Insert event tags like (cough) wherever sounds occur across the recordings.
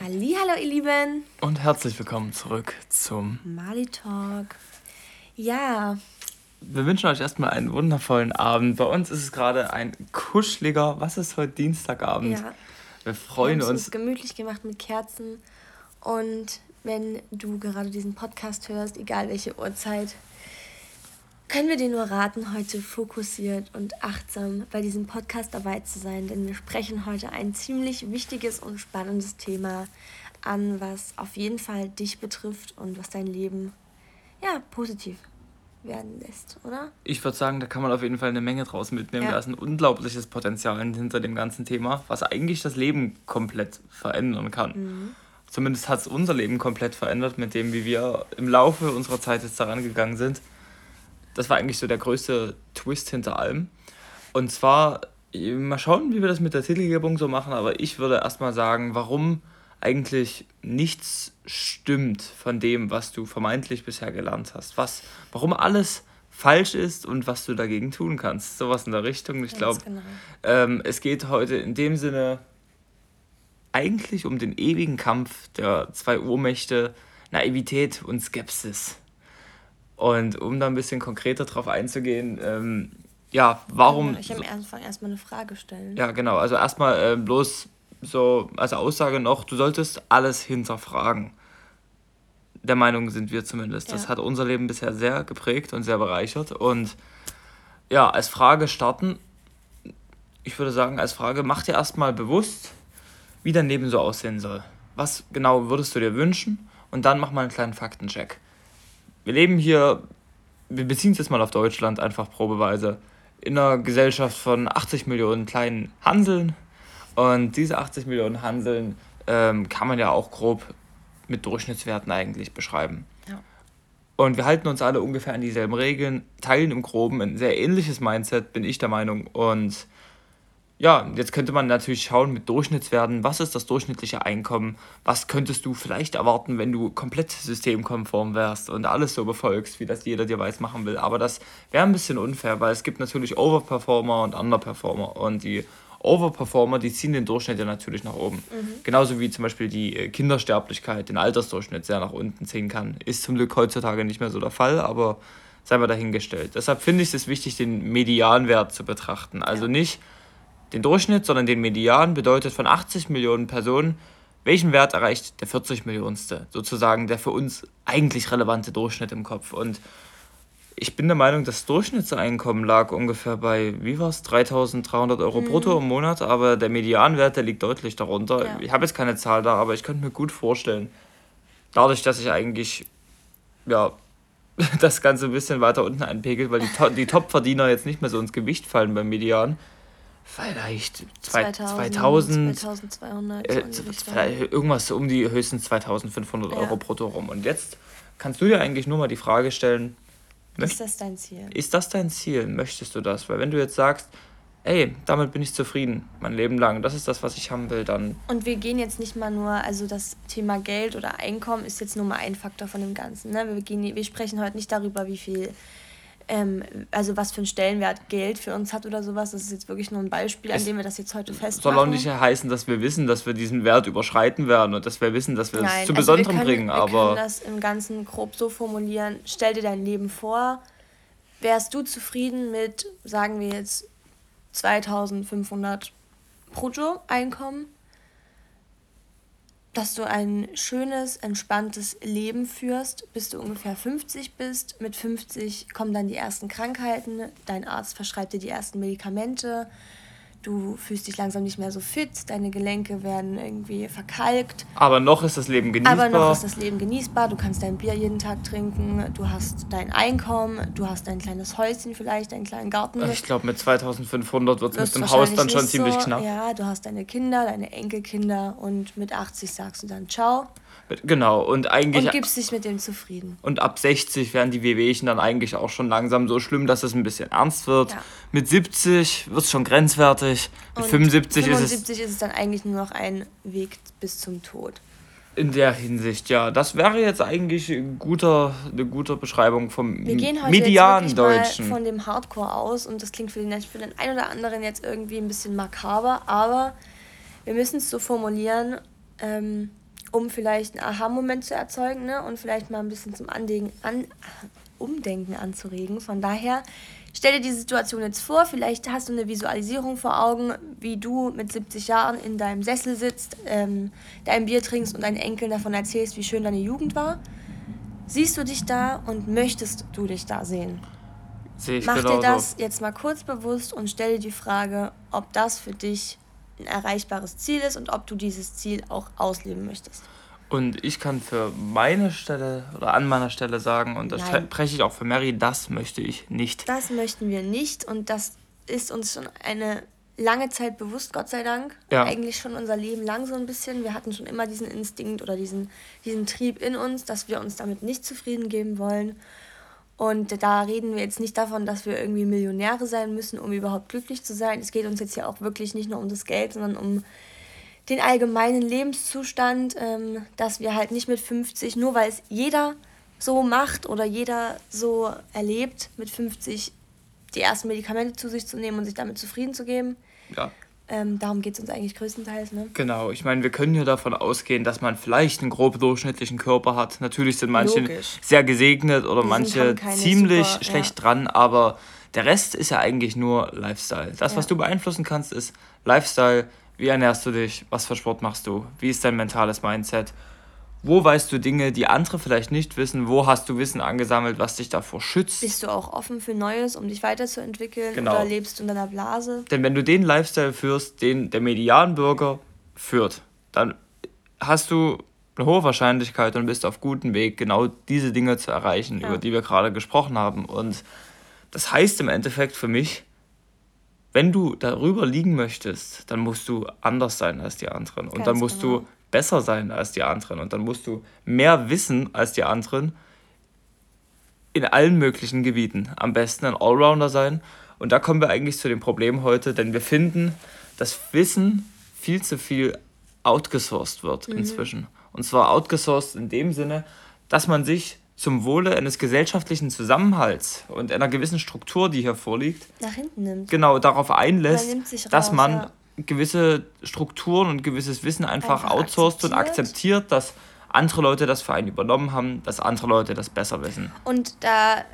Hallo ihr Lieben. Und herzlich willkommen zurück zum Mali Talk. Ja. Wir wünschen euch erstmal einen wundervollen Abend. Bei uns ist es gerade ein kuscheliger, was ist heute Dienstagabend? Ja. Wir freuen wir uns. uns gemütlich gemacht mit Kerzen. Und wenn du gerade diesen Podcast hörst, egal welche Uhrzeit, können wir dir nur raten, heute fokussiert und achtsam bei diesem Podcast dabei zu sein, denn wir sprechen heute ein ziemlich wichtiges und spannendes Thema an, was auf jeden Fall dich betrifft und was dein Leben ja positiv werden lässt, oder? Ich würde sagen, da kann man auf jeden Fall eine Menge draus mitnehmen. Ja. Da ist ein unglaubliches Potenzial hinter dem ganzen Thema, was eigentlich das Leben komplett verändern kann. Mhm. Zumindest hat es unser Leben komplett verändert, mit dem, wie wir im Laufe unserer Zeit jetzt daran gegangen sind das war eigentlich so der größte Twist hinter allem. Und zwar, mal schauen, wie wir das mit der Titelgebung so machen, aber ich würde erstmal sagen, warum eigentlich nichts stimmt von dem, was du vermeintlich bisher gelernt hast. Was, warum alles falsch ist und was du dagegen tun kannst. Sowas in der Richtung. Ich glaube, genau. ähm, es geht heute in dem Sinne eigentlich um den ewigen Kampf der zwei Urmächte Naivität und Skepsis. Und um da ein bisschen konkreter drauf einzugehen, ähm, ja, warum. Ich am Anfang erstmal eine Frage stellen. Ja, genau. Also erstmal äh, bloß so als Aussage noch, du solltest alles hinterfragen. Der Meinung sind wir zumindest. Ja. Das hat unser Leben bisher sehr geprägt und sehr bereichert. Und ja, als Frage starten, ich würde sagen, als Frage, mach dir erstmal bewusst, wie dein Leben so aussehen soll. Was genau würdest du dir wünschen? Und dann mach mal einen kleinen Faktencheck wir leben hier, wir beziehen es jetzt mal auf Deutschland einfach probeweise, in einer Gesellschaft von 80 Millionen kleinen Hanseln. Und diese 80 Millionen Hanseln ähm, kann man ja auch grob mit Durchschnittswerten eigentlich beschreiben. Ja. Und wir halten uns alle ungefähr an dieselben Regeln, teilen im Groben ein sehr ähnliches Mindset, bin ich der Meinung. Und ja, jetzt könnte man natürlich schauen mit Durchschnittswerten, was ist das durchschnittliche Einkommen, was könntest du vielleicht erwarten, wenn du komplett systemkonform wärst und alles so befolgst, wie das jeder dir weiß machen will. Aber das wäre ein bisschen unfair, weil es gibt natürlich Overperformer und Underperformer und die Overperformer, die ziehen den Durchschnitt ja natürlich nach oben. Mhm. Genauso wie zum Beispiel die äh, Kindersterblichkeit den Altersdurchschnitt sehr nach unten ziehen kann. Ist zum Glück heutzutage nicht mehr so der Fall, aber sei mal dahingestellt. Deshalb finde ich es wichtig, den Medianwert zu betrachten. Also nicht den Durchschnitt, sondern den Median bedeutet von 80 Millionen Personen, welchen Wert erreicht der 40 Millionste, sozusagen der für uns eigentlich relevante Durchschnitt im Kopf. Und ich bin der Meinung, das Durchschnittseinkommen lag ungefähr bei, wie war es, 3.300 Euro mhm. brutto im Monat, aber der Medianwert, der liegt deutlich darunter. Ja. Ich habe jetzt keine Zahl da, aber ich könnte mir gut vorstellen, dadurch, dass ich eigentlich, ja, (laughs) das Ganze ein bisschen weiter unten einpegelt, weil die, die Top-Verdiener jetzt nicht mehr so ins Gewicht fallen beim Median, vielleicht 2000, 2000 2200, äh, irgendwas um die höchstens 2500 ja. Euro brutto rum. Und jetzt kannst du dir eigentlich nur mal die Frage stellen, ist das dein Ziel? Ist das dein Ziel? Möchtest du das? Weil wenn du jetzt sagst, ey, damit bin ich zufrieden, mein Leben lang, das ist das, was ich haben will, dann. Und wir gehen jetzt nicht mal nur, also das Thema Geld oder Einkommen ist jetzt nur mal ein Faktor von dem Ganzen. Ne? Wir, gehen, wir sprechen heute nicht darüber, wie viel ähm, also was für einen Stellenwert Geld für uns hat oder sowas. Das ist jetzt wirklich nur ein Beispiel, an dem wir das jetzt heute festmachen. Soll auch nicht heißen, dass wir wissen, dass wir diesen Wert überschreiten werden und dass wir wissen, dass wir Nein, es zu also Besonderem bringen. Wir aber können das im Ganzen grob so formulieren. Stell dir dein Leben vor. Wärst du zufrieden mit, sagen wir jetzt, 2500 Brutto-Einkommen? Dass du ein schönes, entspanntes Leben führst, bis du ungefähr 50 bist. Mit 50 kommen dann die ersten Krankheiten, dein Arzt verschreibt dir die ersten Medikamente, du fühlst dich langsam nicht mehr so fit, deine Gelenke werden irgendwie verkalkt. Aber noch ist das Leben genießbar. Aber noch ist das Leben genießbar, du kannst dein Bier jeden Tag trinken, du hast dein Einkommen, du hast ein kleines Häuschen vielleicht, einen kleinen Garten. Ich glaube, mit 2500 wird es mit dem Haus dann schon ziemlich so. knapp. Ja, du hast deine Kinder, deine Enkelkinder und mit 80 sagst du dann Ciao. Genau, und eigentlich. Und gibst dich mit dem zufrieden. Und ab 60 werden die Wehwehchen dann eigentlich auch schon langsam so schlimm, dass es ein bisschen ernst wird. Ja. Mit 70 wird es schon grenzwertig. Mit und 75, 75 ist es. ist es dann eigentlich nur noch ein Weg bis zum Tod. In der Hinsicht, ja. Das wäre jetzt eigentlich ein guter, eine gute Beschreibung vom Wir gehen heute medianen Deutschen. Mal von dem Hardcore aus und das klingt für den, für den einen oder anderen jetzt irgendwie ein bisschen makaber, aber wir müssen es so formulieren, ähm, um vielleicht einen Aha-Moment zu erzeugen ne? und vielleicht mal ein bisschen zum Andenken, an, Umdenken anzuregen. Von daher stell dir die Situation jetzt vor, vielleicht hast du eine Visualisierung vor Augen, wie du mit 70 Jahren in deinem Sessel sitzt, ähm, dein Bier trinkst und deinen Enkeln davon erzählst, wie schön deine Jugend war. Siehst du dich da und möchtest du dich da sehen? Sehe ich Mach dir das so. jetzt mal kurz bewusst und stell dir die Frage, ob das für dich ein erreichbares Ziel ist und ob du dieses Ziel auch ausleben möchtest. Und ich kann für meine Stelle oder an meiner Stelle sagen, und das Nein. spreche ich auch für Mary, das möchte ich nicht. Das möchten wir nicht und das ist uns schon eine lange Zeit bewusst, Gott sei Dank. Ja. Eigentlich schon unser Leben lang so ein bisschen. Wir hatten schon immer diesen Instinkt oder diesen, diesen Trieb in uns, dass wir uns damit nicht zufrieden geben wollen. Und da reden wir jetzt nicht davon, dass wir irgendwie Millionäre sein müssen, um überhaupt glücklich zu sein. Es geht uns jetzt ja auch wirklich nicht nur um das Geld, sondern um den allgemeinen Lebenszustand, ähm, dass wir halt nicht mit 50, nur weil es jeder so macht oder jeder so erlebt, mit 50 die ersten Medikamente zu sich zu nehmen und sich damit zufrieden zu geben. Ja. Ähm, darum geht es uns eigentlich größtenteils. Ne? Genau, ich meine, wir können ja davon ausgehen, dass man vielleicht einen grob durchschnittlichen Körper hat. Natürlich sind manche Logisch. sehr gesegnet oder manche ziemlich super, schlecht ja. dran, aber der Rest ist ja eigentlich nur Lifestyle. Das, ja. was du beeinflussen kannst, ist Lifestyle. Wie ernährst du dich? Was für Sport machst du? Wie ist dein mentales Mindset? Wo weißt du Dinge, die andere vielleicht nicht wissen? Wo hast du Wissen angesammelt, was dich davor schützt? Bist du auch offen für Neues, um dich weiterzuentwickeln? Genau. Oder lebst du in deiner Blase? Denn wenn du den Lifestyle führst, den der Medianbürger führt, dann hast du eine hohe Wahrscheinlichkeit und bist auf gutem Weg, genau diese Dinge zu erreichen, ja. über die wir gerade gesprochen haben. Und das heißt im Endeffekt für mich, wenn du darüber liegen möchtest, dann musst du anders sein als die anderen. Und Ganz dann musst genau. du besser sein als die anderen und dann musst du mehr wissen als die anderen in allen möglichen Gebieten. Am besten ein Allrounder sein. Und da kommen wir eigentlich zu dem Problem heute, denn wir finden, dass Wissen viel zu viel outgesourced wird mhm. inzwischen. Und zwar outgesourced in dem Sinne, dass man sich zum Wohle eines gesellschaftlichen Zusammenhalts und einer gewissen Struktur, die hier vorliegt, nach hinten nimmt. Genau, darauf einlässt, raus, dass man ja gewisse Strukturen und gewisses Wissen einfach, einfach outsourced akzeptiert. und akzeptiert, dass andere Leute das für einen übernommen haben, dass andere Leute das besser wissen. Und da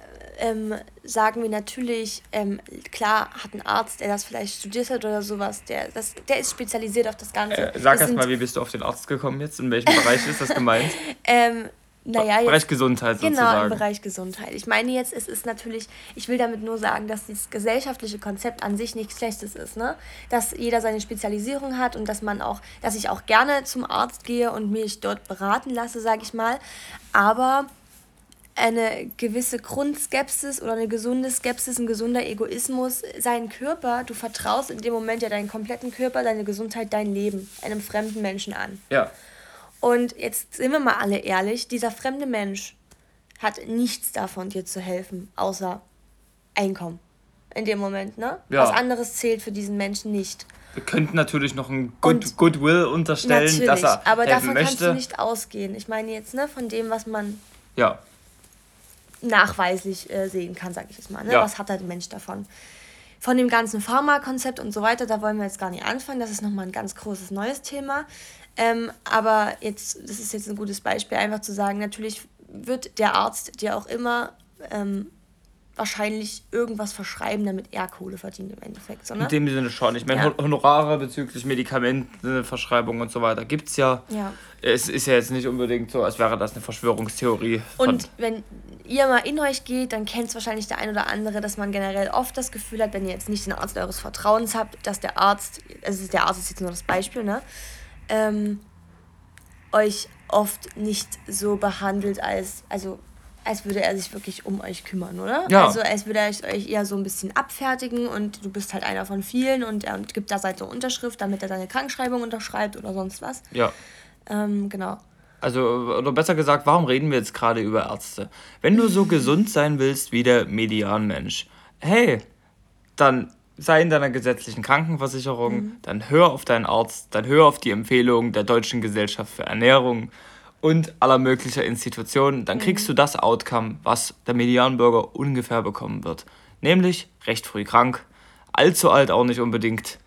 ähm, sagen wir natürlich, ähm, klar hat ein Arzt, der das vielleicht studiert hat oder sowas, der, das, der ist spezialisiert auf das Ganze. Äh, sag erst mal, wie bist du auf den Arzt gekommen jetzt? In welchem Bereich ist das gemeint? (laughs) ähm, naja, jetzt, Bereich Gesundheit genau, sozusagen. Genau, im Bereich Gesundheit. Ich meine jetzt, es ist natürlich, ich will damit nur sagen, dass dieses gesellschaftliche Konzept an sich nichts Schlechtes ist, ne? Dass jeder seine Spezialisierung hat und dass man auch, dass ich auch gerne zum Arzt gehe und mich dort beraten lasse, sage ich mal. Aber eine gewisse Grundskepsis oder eine gesunde Skepsis, ein gesunder Egoismus, seinen Körper, du vertraust in dem Moment ja deinen kompletten Körper, deine Gesundheit, dein Leben einem fremden Menschen an. Ja. Und jetzt sind wir mal alle ehrlich, dieser fremde Mensch hat nichts davon, dir zu helfen, außer Einkommen. In dem Moment, ne? Ja. Was anderes zählt für diesen Menschen nicht. Wir könnten natürlich noch ein Good, Goodwill unterstellen, dass er aber davon möchte. kannst du nicht ausgehen. Ich meine jetzt, ne, von dem, was man ja. nachweislich äh, sehen kann, sage ich jetzt mal. Ne? Ja. Was hat der Mensch davon? Von dem ganzen Pharmakonzept und so weiter, da wollen wir jetzt gar nicht anfangen. Das ist nochmal ein ganz großes neues Thema. Ähm, aber jetzt, das ist jetzt ein gutes Beispiel, einfach zu sagen, natürlich wird der Arzt dir auch immer ähm, wahrscheinlich irgendwas verschreiben, damit er Kohle verdient im Endeffekt. So, ne? In dem Sinne schon. Ich meine, ja. Honorare bezüglich Medikamente, Verschreibung und so weiter gibt es ja. ja. Es ist ja jetzt nicht unbedingt so, als wäre das eine Verschwörungstheorie. Und wenn ihr mal in euch geht, dann kennt es wahrscheinlich der ein oder andere, dass man generell oft das Gefühl hat, wenn ihr jetzt nicht den Arzt eures Vertrauens habt, dass der Arzt, also der Arzt ist jetzt nur das Beispiel, ne? ähm, euch oft nicht so behandelt, als, also, als würde er sich wirklich um euch kümmern, oder? Ja. Also als würde er euch eher so ein bisschen abfertigen und du bist halt einer von vielen und er gibt da seine Unterschrift, damit er deine Krankschreibung unterschreibt oder sonst was. Ja. Ähm, genau. Also, oder besser gesagt, warum reden wir jetzt gerade über Ärzte? Wenn du so (laughs) gesund sein willst wie der Medianmensch, hey, dann sei in deiner gesetzlichen Krankenversicherung, mhm. dann hör auf deinen Arzt, dann hör auf die Empfehlungen der Deutschen Gesellschaft für Ernährung und aller möglicher Institutionen, dann kriegst mhm. du das Outcome, was der Medianbürger ungefähr bekommen wird. Nämlich recht früh krank, allzu alt auch nicht unbedingt,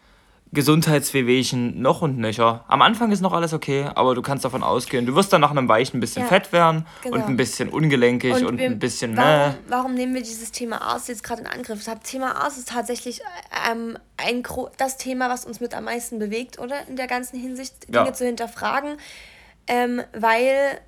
Gesundheitswehwehchen noch und nöcher. Am Anfang ist noch alles okay, aber du kannst davon ausgehen, du wirst dann nach einem Weichen ein bisschen ja, fett werden genau. und ein bisschen ungelenkig und, und wir, ein bisschen. Warum, ne. warum nehmen wir dieses Thema Arzt jetzt gerade in Angriff? Das Thema Arzt ist tatsächlich ähm, ein, das Thema, was uns mit am meisten bewegt, oder? In der ganzen Hinsicht, Dinge ja. zu hinterfragen. Ähm, weil,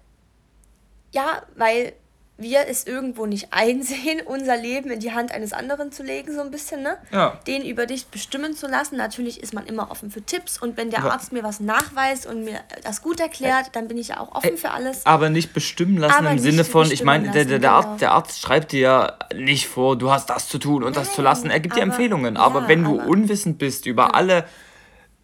ja, weil wir es irgendwo nicht (laughs) einsehen, unser Leben in die Hand eines anderen zu legen, so ein bisschen, ne? Ja. Den über dich bestimmen zu lassen. Natürlich ist man immer offen für Tipps und wenn der ja. Arzt mir was nachweist und mir das gut erklärt, dann bin ich ja auch offen für alles. Aber nicht bestimmen lassen Aber im Sinne von, ich meine, der, der, der, Arzt, genau. der Arzt schreibt dir ja nicht vor, du hast das zu tun und Nein, das zu lassen. Er gibt dir Empfehlungen. Aber ja, wenn du aber, unwissend bist über alle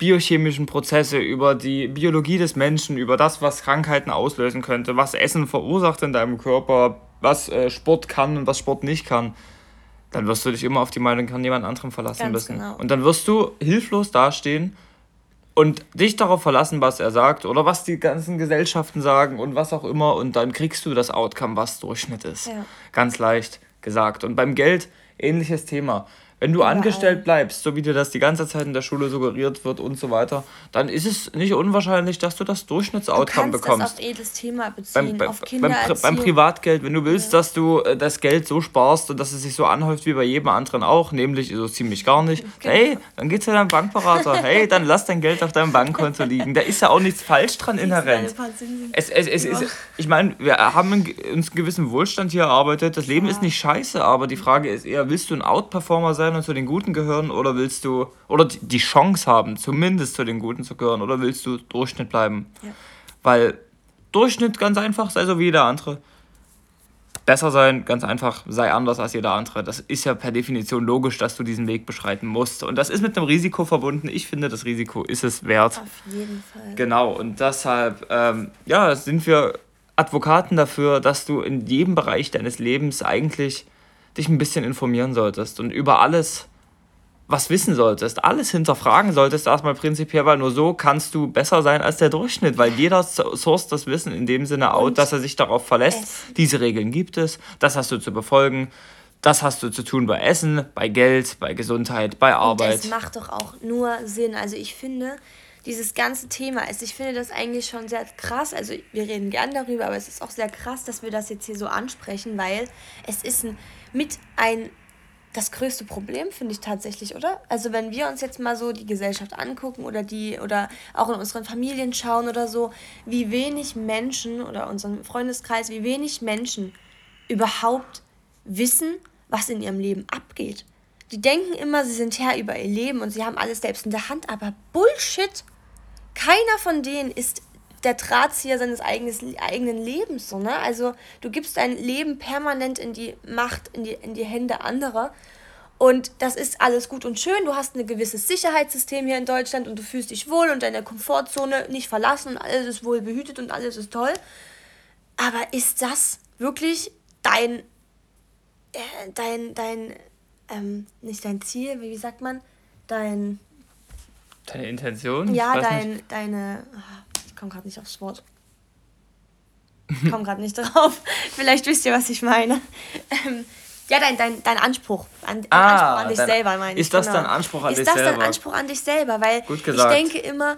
biochemischen Prozesse, über die Biologie des Menschen, über das, was Krankheiten auslösen könnte, was Essen verursacht in deinem Körper, was äh, Sport kann und was Sport nicht kann, dann wirst du dich immer auf die Meinung von jemand anderem verlassen Ganz müssen. Genau. Und dann wirst du hilflos dastehen und dich darauf verlassen, was er sagt oder was die ganzen Gesellschaften sagen und was auch immer und dann kriegst du das Outcome, was Durchschnitt ist. Ja. Ganz leicht gesagt. Und beim Geld ähnliches Thema. Wenn du Überall. angestellt bleibst, so wie dir das die ganze Zeit in der Schule suggeriert wird und so weiter, dann ist es nicht unwahrscheinlich, dass du das Durchschnittsoutcome bekommst. Du das auf jedes Thema beziehen, beim, auf beim, beim Privatgeld, wenn du willst, ja. dass du äh, das Geld so sparst und dass es sich so anhäuft wie bei jedem anderen auch, nämlich so ziemlich gar nicht, genau. hey, dann geht's zu deinem Bankberater, hey, dann lass dein Geld auf deinem Bankkonto liegen. Da ist ja auch nichts falsch dran inhärent. Es, es, es, es, ich meine, wir haben uns einen gewissen Wohlstand hier erarbeitet, das Leben ja. ist nicht scheiße, aber die Frage ist eher, willst du ein Outperformer sein? Sein und zu den Guten gehören oder willst du, oder die Chance haben, zumindest zu den Guten zu gehören oder willst du Durchschnitt bleiben? Ja. Weil Durchschnitt ganz einfach, sei so wie jeder andere. Besser sein, ganz einfach, sei anders als jeder andere. Das ist ja per Definition logisch, dass du diesen Weg beschreiten musst. Und das ist mit einem Risiko verbunden. Ich finde, das Risiko ist es wert. Auf jeden Fall. Genau, und deshalb, ähm, ja, sind wir Advokaten dafür, dass du in jedem Bereich deines Lebens eigentlich dich ein bisschen informieren solltest und über alles was wissen solltest, alles hinterfragen solltest, erstmal prinzipiell, weil nur so kannst du besser sein als der Durchschnitt, weil jeder source das Wissen in dem Sinne out, dass er sich darauf verlässt, diese Regeln gibt es, das hast du zu befolgen, das hast du zu tun bei Essen, bei Geld, bei Gesundheit, bei Arbeit. Und das macht doch auch nur Sinn. Also ich finde, dieses ganze Thema ist, ich finde das eigentlich schon sehr krass. Also wir reden gern darüber, aber es ist auch sehr krass, dass wir das jetzt hier so ansprechen, weil es ist ein mit ein das größte Problem, finde ich tatsächlich, oder? Also wenn wir uns jetzt mal so die Gesellschaft angucken oder die oder auch in unseren Familien schauen oder so, wie wenig Menschen oder unseren Freundeskreis, wie wenig Menschen überhaupt wissen, was in ihrem Leben abgeht. Die denken immer, sie sind Herr über ihr Leben und sie haben alles selbst in der Hand, aber Bullshit. Keiner von denen ist der Drahtzieher seines eigenes, eigenen Lebens. So, ne? Also du gibst dein Leben permanent in die Macht, in die, in die Hände anderer. Und das ist alles gut und schön. Du hast ein gewisses Sicherheitssystem hier in Deutschland und du fühlst dich wohl und deine Komfortzone nicht verlassen und alles ist wohl behütet und alles ist toll. Aber ist das wirklich dein, äh, dein, dein, ähm, nicht dein Ziel, wie sagt man, dein... Deine Intention? Ja, dein, deine... Ah, komme gerade nicht aufs Wort. Ich komme gerade nicht drauf. (laughs) Vielleicht wisst ihr, was ich meine. Ähm, ja, dein, dein, dein Anspruch. An, ah, Anspruch an dich dein, selber, meine ich. Ist das genau. dein Anspruch an ist dich selber? Ist das dein Anspruch an dich selber? Weil ich denke immer,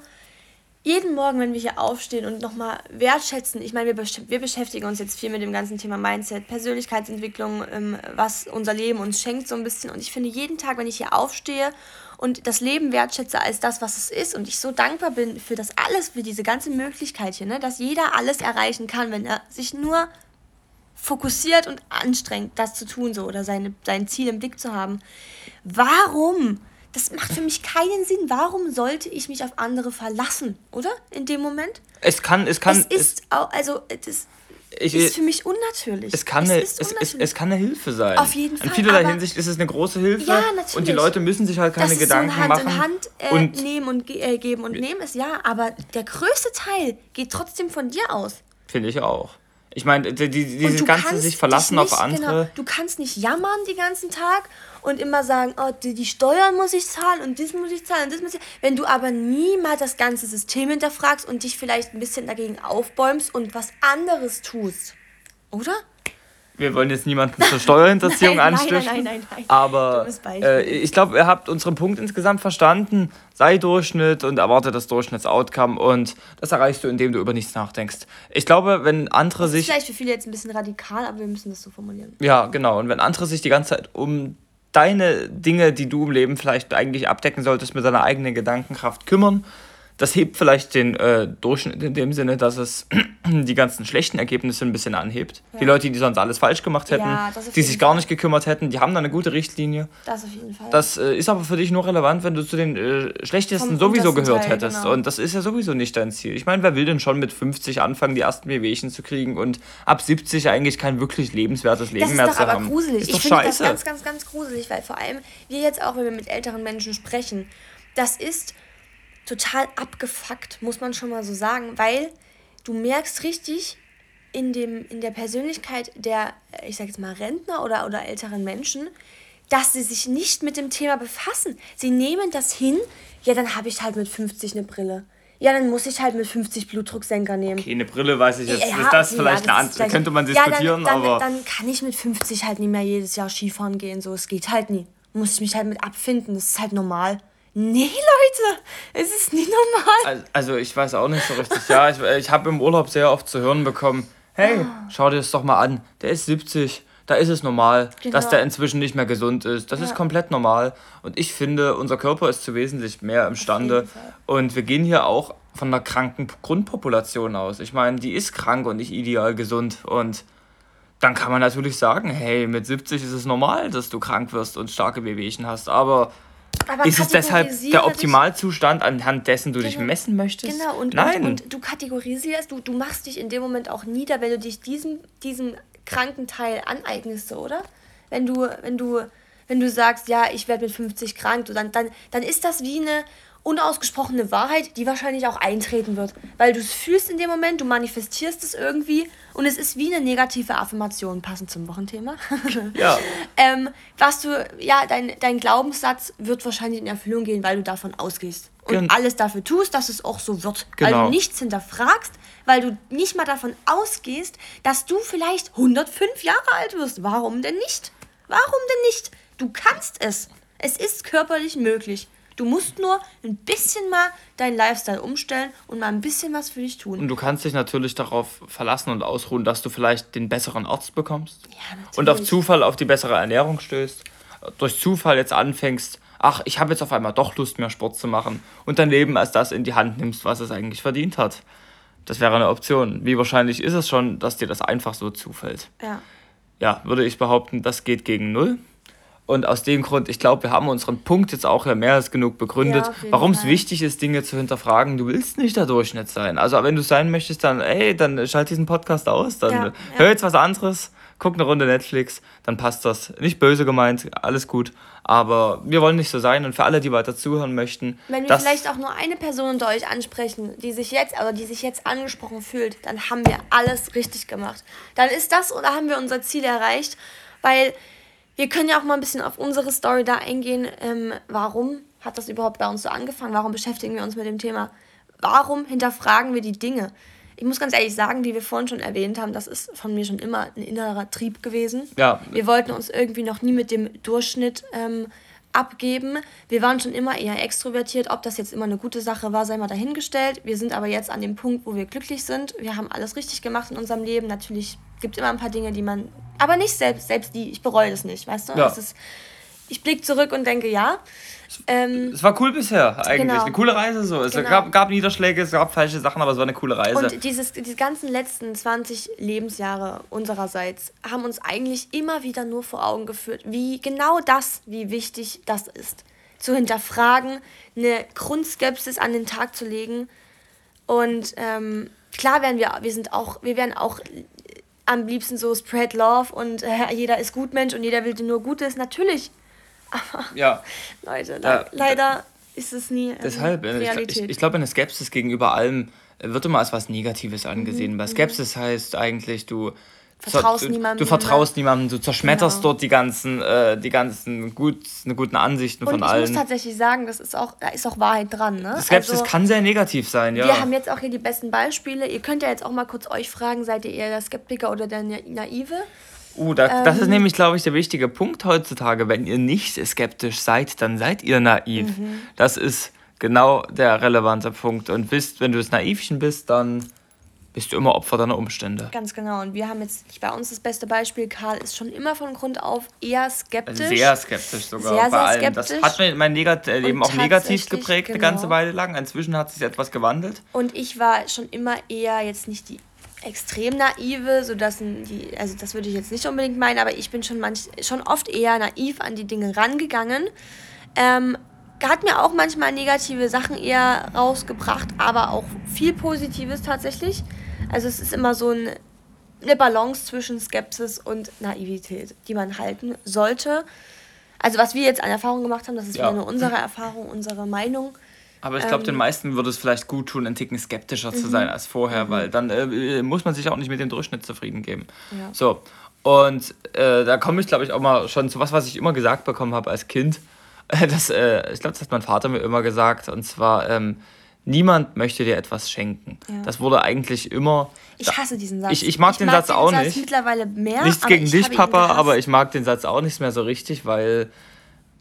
jeden Morgen, wenn wir hier aufstehen und nochmal wertschätzen, ich meine, wir, wir beschäftigen uns jetzt viel mit dem ganzen Thema Mindset, Persönlichkeitsentwicklung, ähm, was unser Leben uns schenkt so ein bisschen. Und ich finde, jeden Tag, wenn ich hier aufstehe und das Leben wertschätze als das, was es ist und ich so dankbar bin für das alles, für diese ganze Möglichkeit hier, ne, dass jeder alles erreichen kann, wenn er sich nur fokussiert und anstrengt, das zu tun so oder seine, sein Ziel im Blick zu haben. Warum? Das macht für mich keinen Sinn. Warum sollte ich mich auf andere verlassen, oder? In dem Moment? Es kann, es kann. Es ist auch, also, das ich, ist für mich unnatürlich. Es kann, es, eine, es, es, es, kann eine Hilfe sein. Auf jeden Fall. In vielerlei Hinsicht ist es eine große Hilfe. Ja, natürlich. Und die Leute müssen sich halt keine das Gedanken so Hand machen. In Hand äh, und nehmen und äh, geben und nehmen ist ja, aber der größte Teil geht trotzdem von dir aus. Finde ich auch. Ich meine, die, die, dieses ganze sich verlassen nicht, auf andere. Genau, du kannst nicht jammern den ganzen Tag und immer sagen, oh, die, die Steuern muss ich zahlen und das muss ich zahlen und das muss ich. Wenn du aber niemals das ganze System hinterfragst und dich vielleicht ein bisschen dagegen aufbäumst und was anderes tust, oder? Wir wollen jetzt niemanden zur Steuerhinterziehung (laughs) nein, anstiften. Nein, nein, nein, nein. Aber äh, ich glaube, ihr habt unseren Punkt insgesamt verstanden. Sei Durchschnitt und erwarte das Durchschnittsoutcome und das erreichst du, indem du über nichts nachdenkst. Ich glaube, wenn andere sich. Das ist vielleicht für viele jetzt ein bisschen radikal, aber wir müssen das so formulieren. Ja, genau. Und wenn andere sich die ganze Zeit um deine Dinge, die du im Leben vielleicht eigentlich abdecken solltest, mit deiner eigenen Gedankenkraft kümmern, das hebt vielleicht den äh, Durchschnitt in dem Sinne, dass es (clears throat) die ganzen schlechten Ergebnisse ein bisschen anhebt. Ja. Die Leute, die sonst alles falsch gemacht hätten, ja, die sich gar nicht gekümmert hätten, die haben da eine gute Richtlinie. Das auf jeden Fall. Das äh, ist aber für dich nur relevant, wenn du zu den äh, schlechtesten Vom sowieso gehört Teil, hättest. Genau. Und das ist ja sowieso nicht dein Ziel. Ich meine, wer will denn schon mit 50 anfangen, die ersten Wehwehchen zu kriegen und ab 70 eigentlich kein wirklich lebenswertes Leben mehr zu haben? Das ist aber gruselig. Ist ich finde das ganz, ganz, ganz gruselig, weil vor allem wir jetzt auch, wenn wir mit älteren Menschen sprechen, das ist total abgefuckt, muss man schon mal so sagen, weil du merkst richtig in, dem, in der Persönlichkeit der, ich sag jetzt mal, Rentner oder, oder älteren Menschen, dass sie sich nicht mit dem Thema befassen. Sie nehmen das hin, ja, dann habe ich halt mit 50 eine Brille. Ja, dann muss ich halt mit 50 Blutdrucksenker nehmen. Okay, eine Brille weiß ich jetzt. Ja, ist das vielleicht ja, das eine könnte man diskutieren, ja, dann, dann, aber. Dann kann ich mit 50 halt nicht mehr jedes Jahr Skifahren gehen. So, es geht halt nie. Muss ich mich halt mit abfinden. Das ist halt normal. Nee, Leute, es ist nicht normal. Also, ich weiß auch nicht so richtig. Ja, ich, ich habe im Urlaub sehr oft zu hören bekommen, hey, ah. schau dir das doch mal an, der ist 70. Da ist es normal, genau. dass der inzwischen nicht mehr gesund ist. Das ja. ist komplett normal. Und ich finde, unser Körper ist zu wesentlich mehr imstande. Und wir gehen hier auch von einer kranken Grundpopulation aus. Ich meine, die ist krank und nicht ideal gesund. Und dann kann man natürlich sagen, hey, mit 70 ist es normal, dass du krank wirst und starke Wehwehchen hast. Aber aber ist es deshalb der Optimalzustand, anhand dessen du genau, dich messen möchtest? Genau, und, Nein. Und, und, du kategorisierst, du, du machst dich in dem Moment auch nieder, wenn du dich diesem, diesem kranken Teil aneignest, oder? Wenn du, wenn du, wenn du sagst, ja, ich werde mit 50 krank, dann, dann, dann ist das wie eine unausgesprochene Wahrheit, die wahrscheinlich auch eintreten wird. Weil du es fühlst in dem Moment, du manifestierst es irgendwie und es ist wie eine negative Affirmation, passend zum Wochenthema. (laughs) ja. ähm, was du, ja, dein, dein Glaubenssatz wird wahrscheinlich in Erfüllung gehen, weil du davon ausgehst. Und Gen alles dafür tust, dass es auch so wird. Genau. Weil du nichts hinterfragst, weil du nicht mal davon ausgehst, dass du vielleicht 105 Jahre alt wirst. Warum denn nicht? Warum denn nicht? Du kannst es. Es ist körperlich möglich. Du musst nur ein bisschen mal deinen Lifestyle umstellen und mal ein bisschen was für dich tun. Und du kannst dich natürlich darauf verlassen und ausruhen, dass du vielleicht den besseren Arzt bekommst. Ja. Und auf Zufall auf die bessere Ernährung stößt. Durch Zufall jetzt anfängst, ach, ich habe jetzt auf einmal doch Lust, mehr Sport zu machen. Und dein Leben als das in die Hand nimmst, was es eigentlich verdient hat. Das wäre eine Option. Wie wahrscheinlich ist es schon, dass dir das einfach so zufällt? Ja. Ja, würde ich behaupten, das geht gegen null. Und aus dem Grund, ich glaube, wir haben unseren Punkt jetzt auch ja mehr als genug begründet, ja, warum es wichtig ist, Dinge zu hinterfragen. Du willst nicht der Durchschnitt sein. Also wenn du sein möchtest, dann, ey, dann schalt diesen Podcast aus, dann ja, hör jetzt was anderes, guck eine Runde Netflix, dann passt das. Nicht böse gemeint, alles gut. Aber wir wollen nicht so sein und für alle, die weiter zuhören möchten. Wenn wir vielleicht auch nur eine Person unter euch ansprechen, die sich jetzt, also die sich jetzt angesprochen fühlt, dann haben wir alles richtig gemacht. Dann ist das oder haben wir unser Ziel erreicht, weil wir können ja auch mal ein bisschen auf unsere Story da eingehen. Ähm, warum hat das überhaupt bei uns so angefangen? Warum beschäftigen wir uns mit dem Thema? Warum hinterfragen wir die Dinge? Ich muss ganz ehrlich sagen, wie wir vorhin schon erwähnt haben, das ist von mir schon immer ein innerer Trieb gewesen. Ja. Wir wollten uns irgendwie noch nie mit dem Durchschnitt ähm, abgeben. Wir waren schon immer eher extrovertiert. Ob das jetzt immer eine gute Sache war, sei mal dahingestellt. Wir sind aber jetzt an dem Punkt, wo wir glücklich sind. Wir haben alles richtig gemacht in unserem Leben. Natürlich gibt es immer ein paar Dinge, die man. Aber nicht selbst, selbst die. Ich bereue das nicht, weißt du? Ja. Ist, ich blicke zurück und denke, ja. Ähm, es war cool bisher eigentlich. Genau. Eine coole Reise so. Es genau. gab, gab Niederschläge, es gab falsche Sachen, aber es war eine coole Reise. Und dieses, diese ganzen letzten 20 Lebensjahre unsererseits haben uns eigentlich immer wieder nur vor Augen geführt, wie genau das, wie wichtig das ist. Zu hinterfragen, eine Grundskepsis an den Tag zu legen. Und ähm, klar werden wir, wir sind auch, wir werden auch am liebsten so spread love und äh, jeder ist Gutmensch und jeder will dir nur Gutes. Natürlich aber (laughs) ja. Leute, le leider ist es nie ähm, deshalb, äh, Realität. Ich, ich, ich glaube, eine Skepsis gegenüber allem wird immer als was Negatives angesehen. Mhm. Weil mhm. Skepsis heißt eigentlich, du vertraust du, niemandem. Du vertraust niemandem, du zerschmetterst genau. dort die ganzen, äh, die ganzen gut, ne, guten Ansichten und von allen. ich muss tatsächlich sagen, das ist auch, da ist auch Wahrheit dran. Ne? Skepsis also, kann sehr negativ sein, ja. Wir haben jetzt auch hier die besten Beispiele. Ihr könnt ja jetzt auch mal kurz euch fragen, seid ihr eher der Skeptiker oder der Naive? Uh, da, ähm, das ist ähm. nämlich, glaube ich, der wichtige Punkt heutzutage. Wenn ihr nicht skeptisch seid, dann seid ihr naiv. Mhm. Das ist genau der relevante Punkt. Und wisst, wenn du das Naivchen bist, dann bist du immer Opfer deiner Umstände. Ganz genau. Und wir haben jetzt bei uns das beste Beispiel. Karl ist schon immer von Grund auf eher skeptisch. Sehr skeptisch sogar. Sehr, sehr skeptisch. Das hat mein Negat Leben auch negativ geprägt genau. eine ganze Weile lang. Inzwischen hat sich etwas gewandelt. Und ich war schon immer eher jetzt nicht die extrem naive, sodass die, also das würde ich jetzt nicht unbedingt meinen, aber ich bin schon manch, schon oft eher naiv an die Dinge rangegangen. Ähm, hat mir auch manchmal negative Sachen eher rausgebracht, aber auch viel Positives tatsächlich. Also es ist immer so ein, eine Balance zwischen Skepsis und Naivität, die man halten sollte. Also was wir jetzt an Erfahrung gemacht haben, das ist ja. wieder nur unsere Erfahrung, unsere Meinung. Aber ich glaube, ähm, den meisten würde es vielleicht gut tun, ein Ticken skeptischer zu sein mhm. als vorher, mhm. weil dann äh, muss man sich auch nicht mit dem Durchschnitt zufrieden geben. Ja. So, und äh, da komme ich, glaube ich, auch mal schon zu was, was ich immer gesagt bekommen habe als Kind. (laughs) Das, äh, ich glaube, das hat mein Vater mir immer gesagt, und zwar, ähm, niemand möchte dir etwas schenken. Ja. Das wurde eigentlich immer. Ich hasse diesen Satz. Ich, ich mag ich den mag Satz den auch Satz nicht. mittlerweile mehr. Nichts gegen dich, Papa, aber ich mag den Satz auch nicht mehr so richtig, weil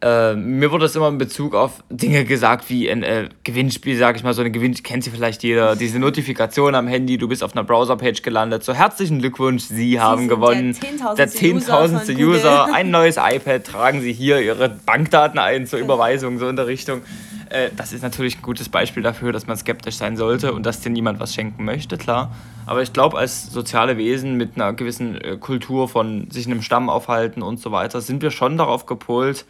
äh, mir wurde das immer in Bezug auf Dinge gesagt, wie ein äh, Gewinnspiel, sag ich mal, so eine Gewinn, kennt sie vielleicht jeder, diese Notifikation am Handy, du bist auf einer Browserpage gelandet, so herzlichen Glückwunsch, Sie, Sie haben gewonnen. Der 10.000. 10 User, User (laughs) ein neues iPad, tragen Sie hier Ihre Bankdaten ein zur Überweisung, so in der Richtung. Äh, das ist natürlich ein gutes Beispiel dafür, dass man skeptisch sein sollte und dass dir niemand was schenken möchte, klar. Aber ich glaube, als soziale Wesen mit einer gewissen äh, Kultur von sich in einem Stamm aufhalten und so weiter, sind wir schon darauf gepolt,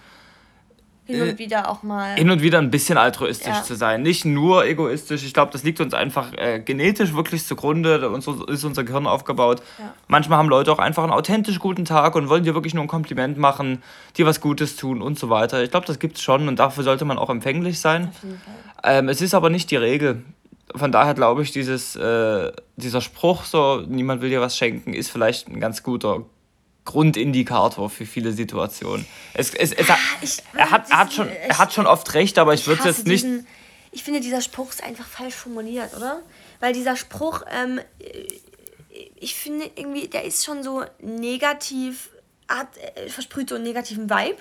hin und äh, wieder auch mal. Hin und wieder ein bisschen altruistisch ja. zu sein. Nicht nur egoistisch. Ich glaube, das liegt uns einfach äh, genetisch wirklich zugrunde. Uns ist unser Gehirn aufgebaut. Ja. Manchmal haben Leute auch einfach einen authentisch guten Tag und wollen dir wirklich nur ein Kompliment machen, dir was Gutes tun und so weiter. Ich glaube, das gibt es schon und dafür sollte man auch empfänglich sein. Ähm, es ist aber nicht die Regel. Von daher glaube ich, dieses, äh, dieser Spruch, so, niemand will dir was schenken, ist vielleicht ein ganz guter Grundindikator für viele Situationen. Es, es, es, ah, er, hat, er, hat schon, er hat schon oft recht, aber ich, ich würde jetzt nicht. Diesen, ich finde, dieser Spruch ist einfach falsch formuliert, oder? Weil dieser Spruch, ähm, ich finde irgendwie, der ist schon so negativ, hat, äh, versprüht so einen negativen Vibe.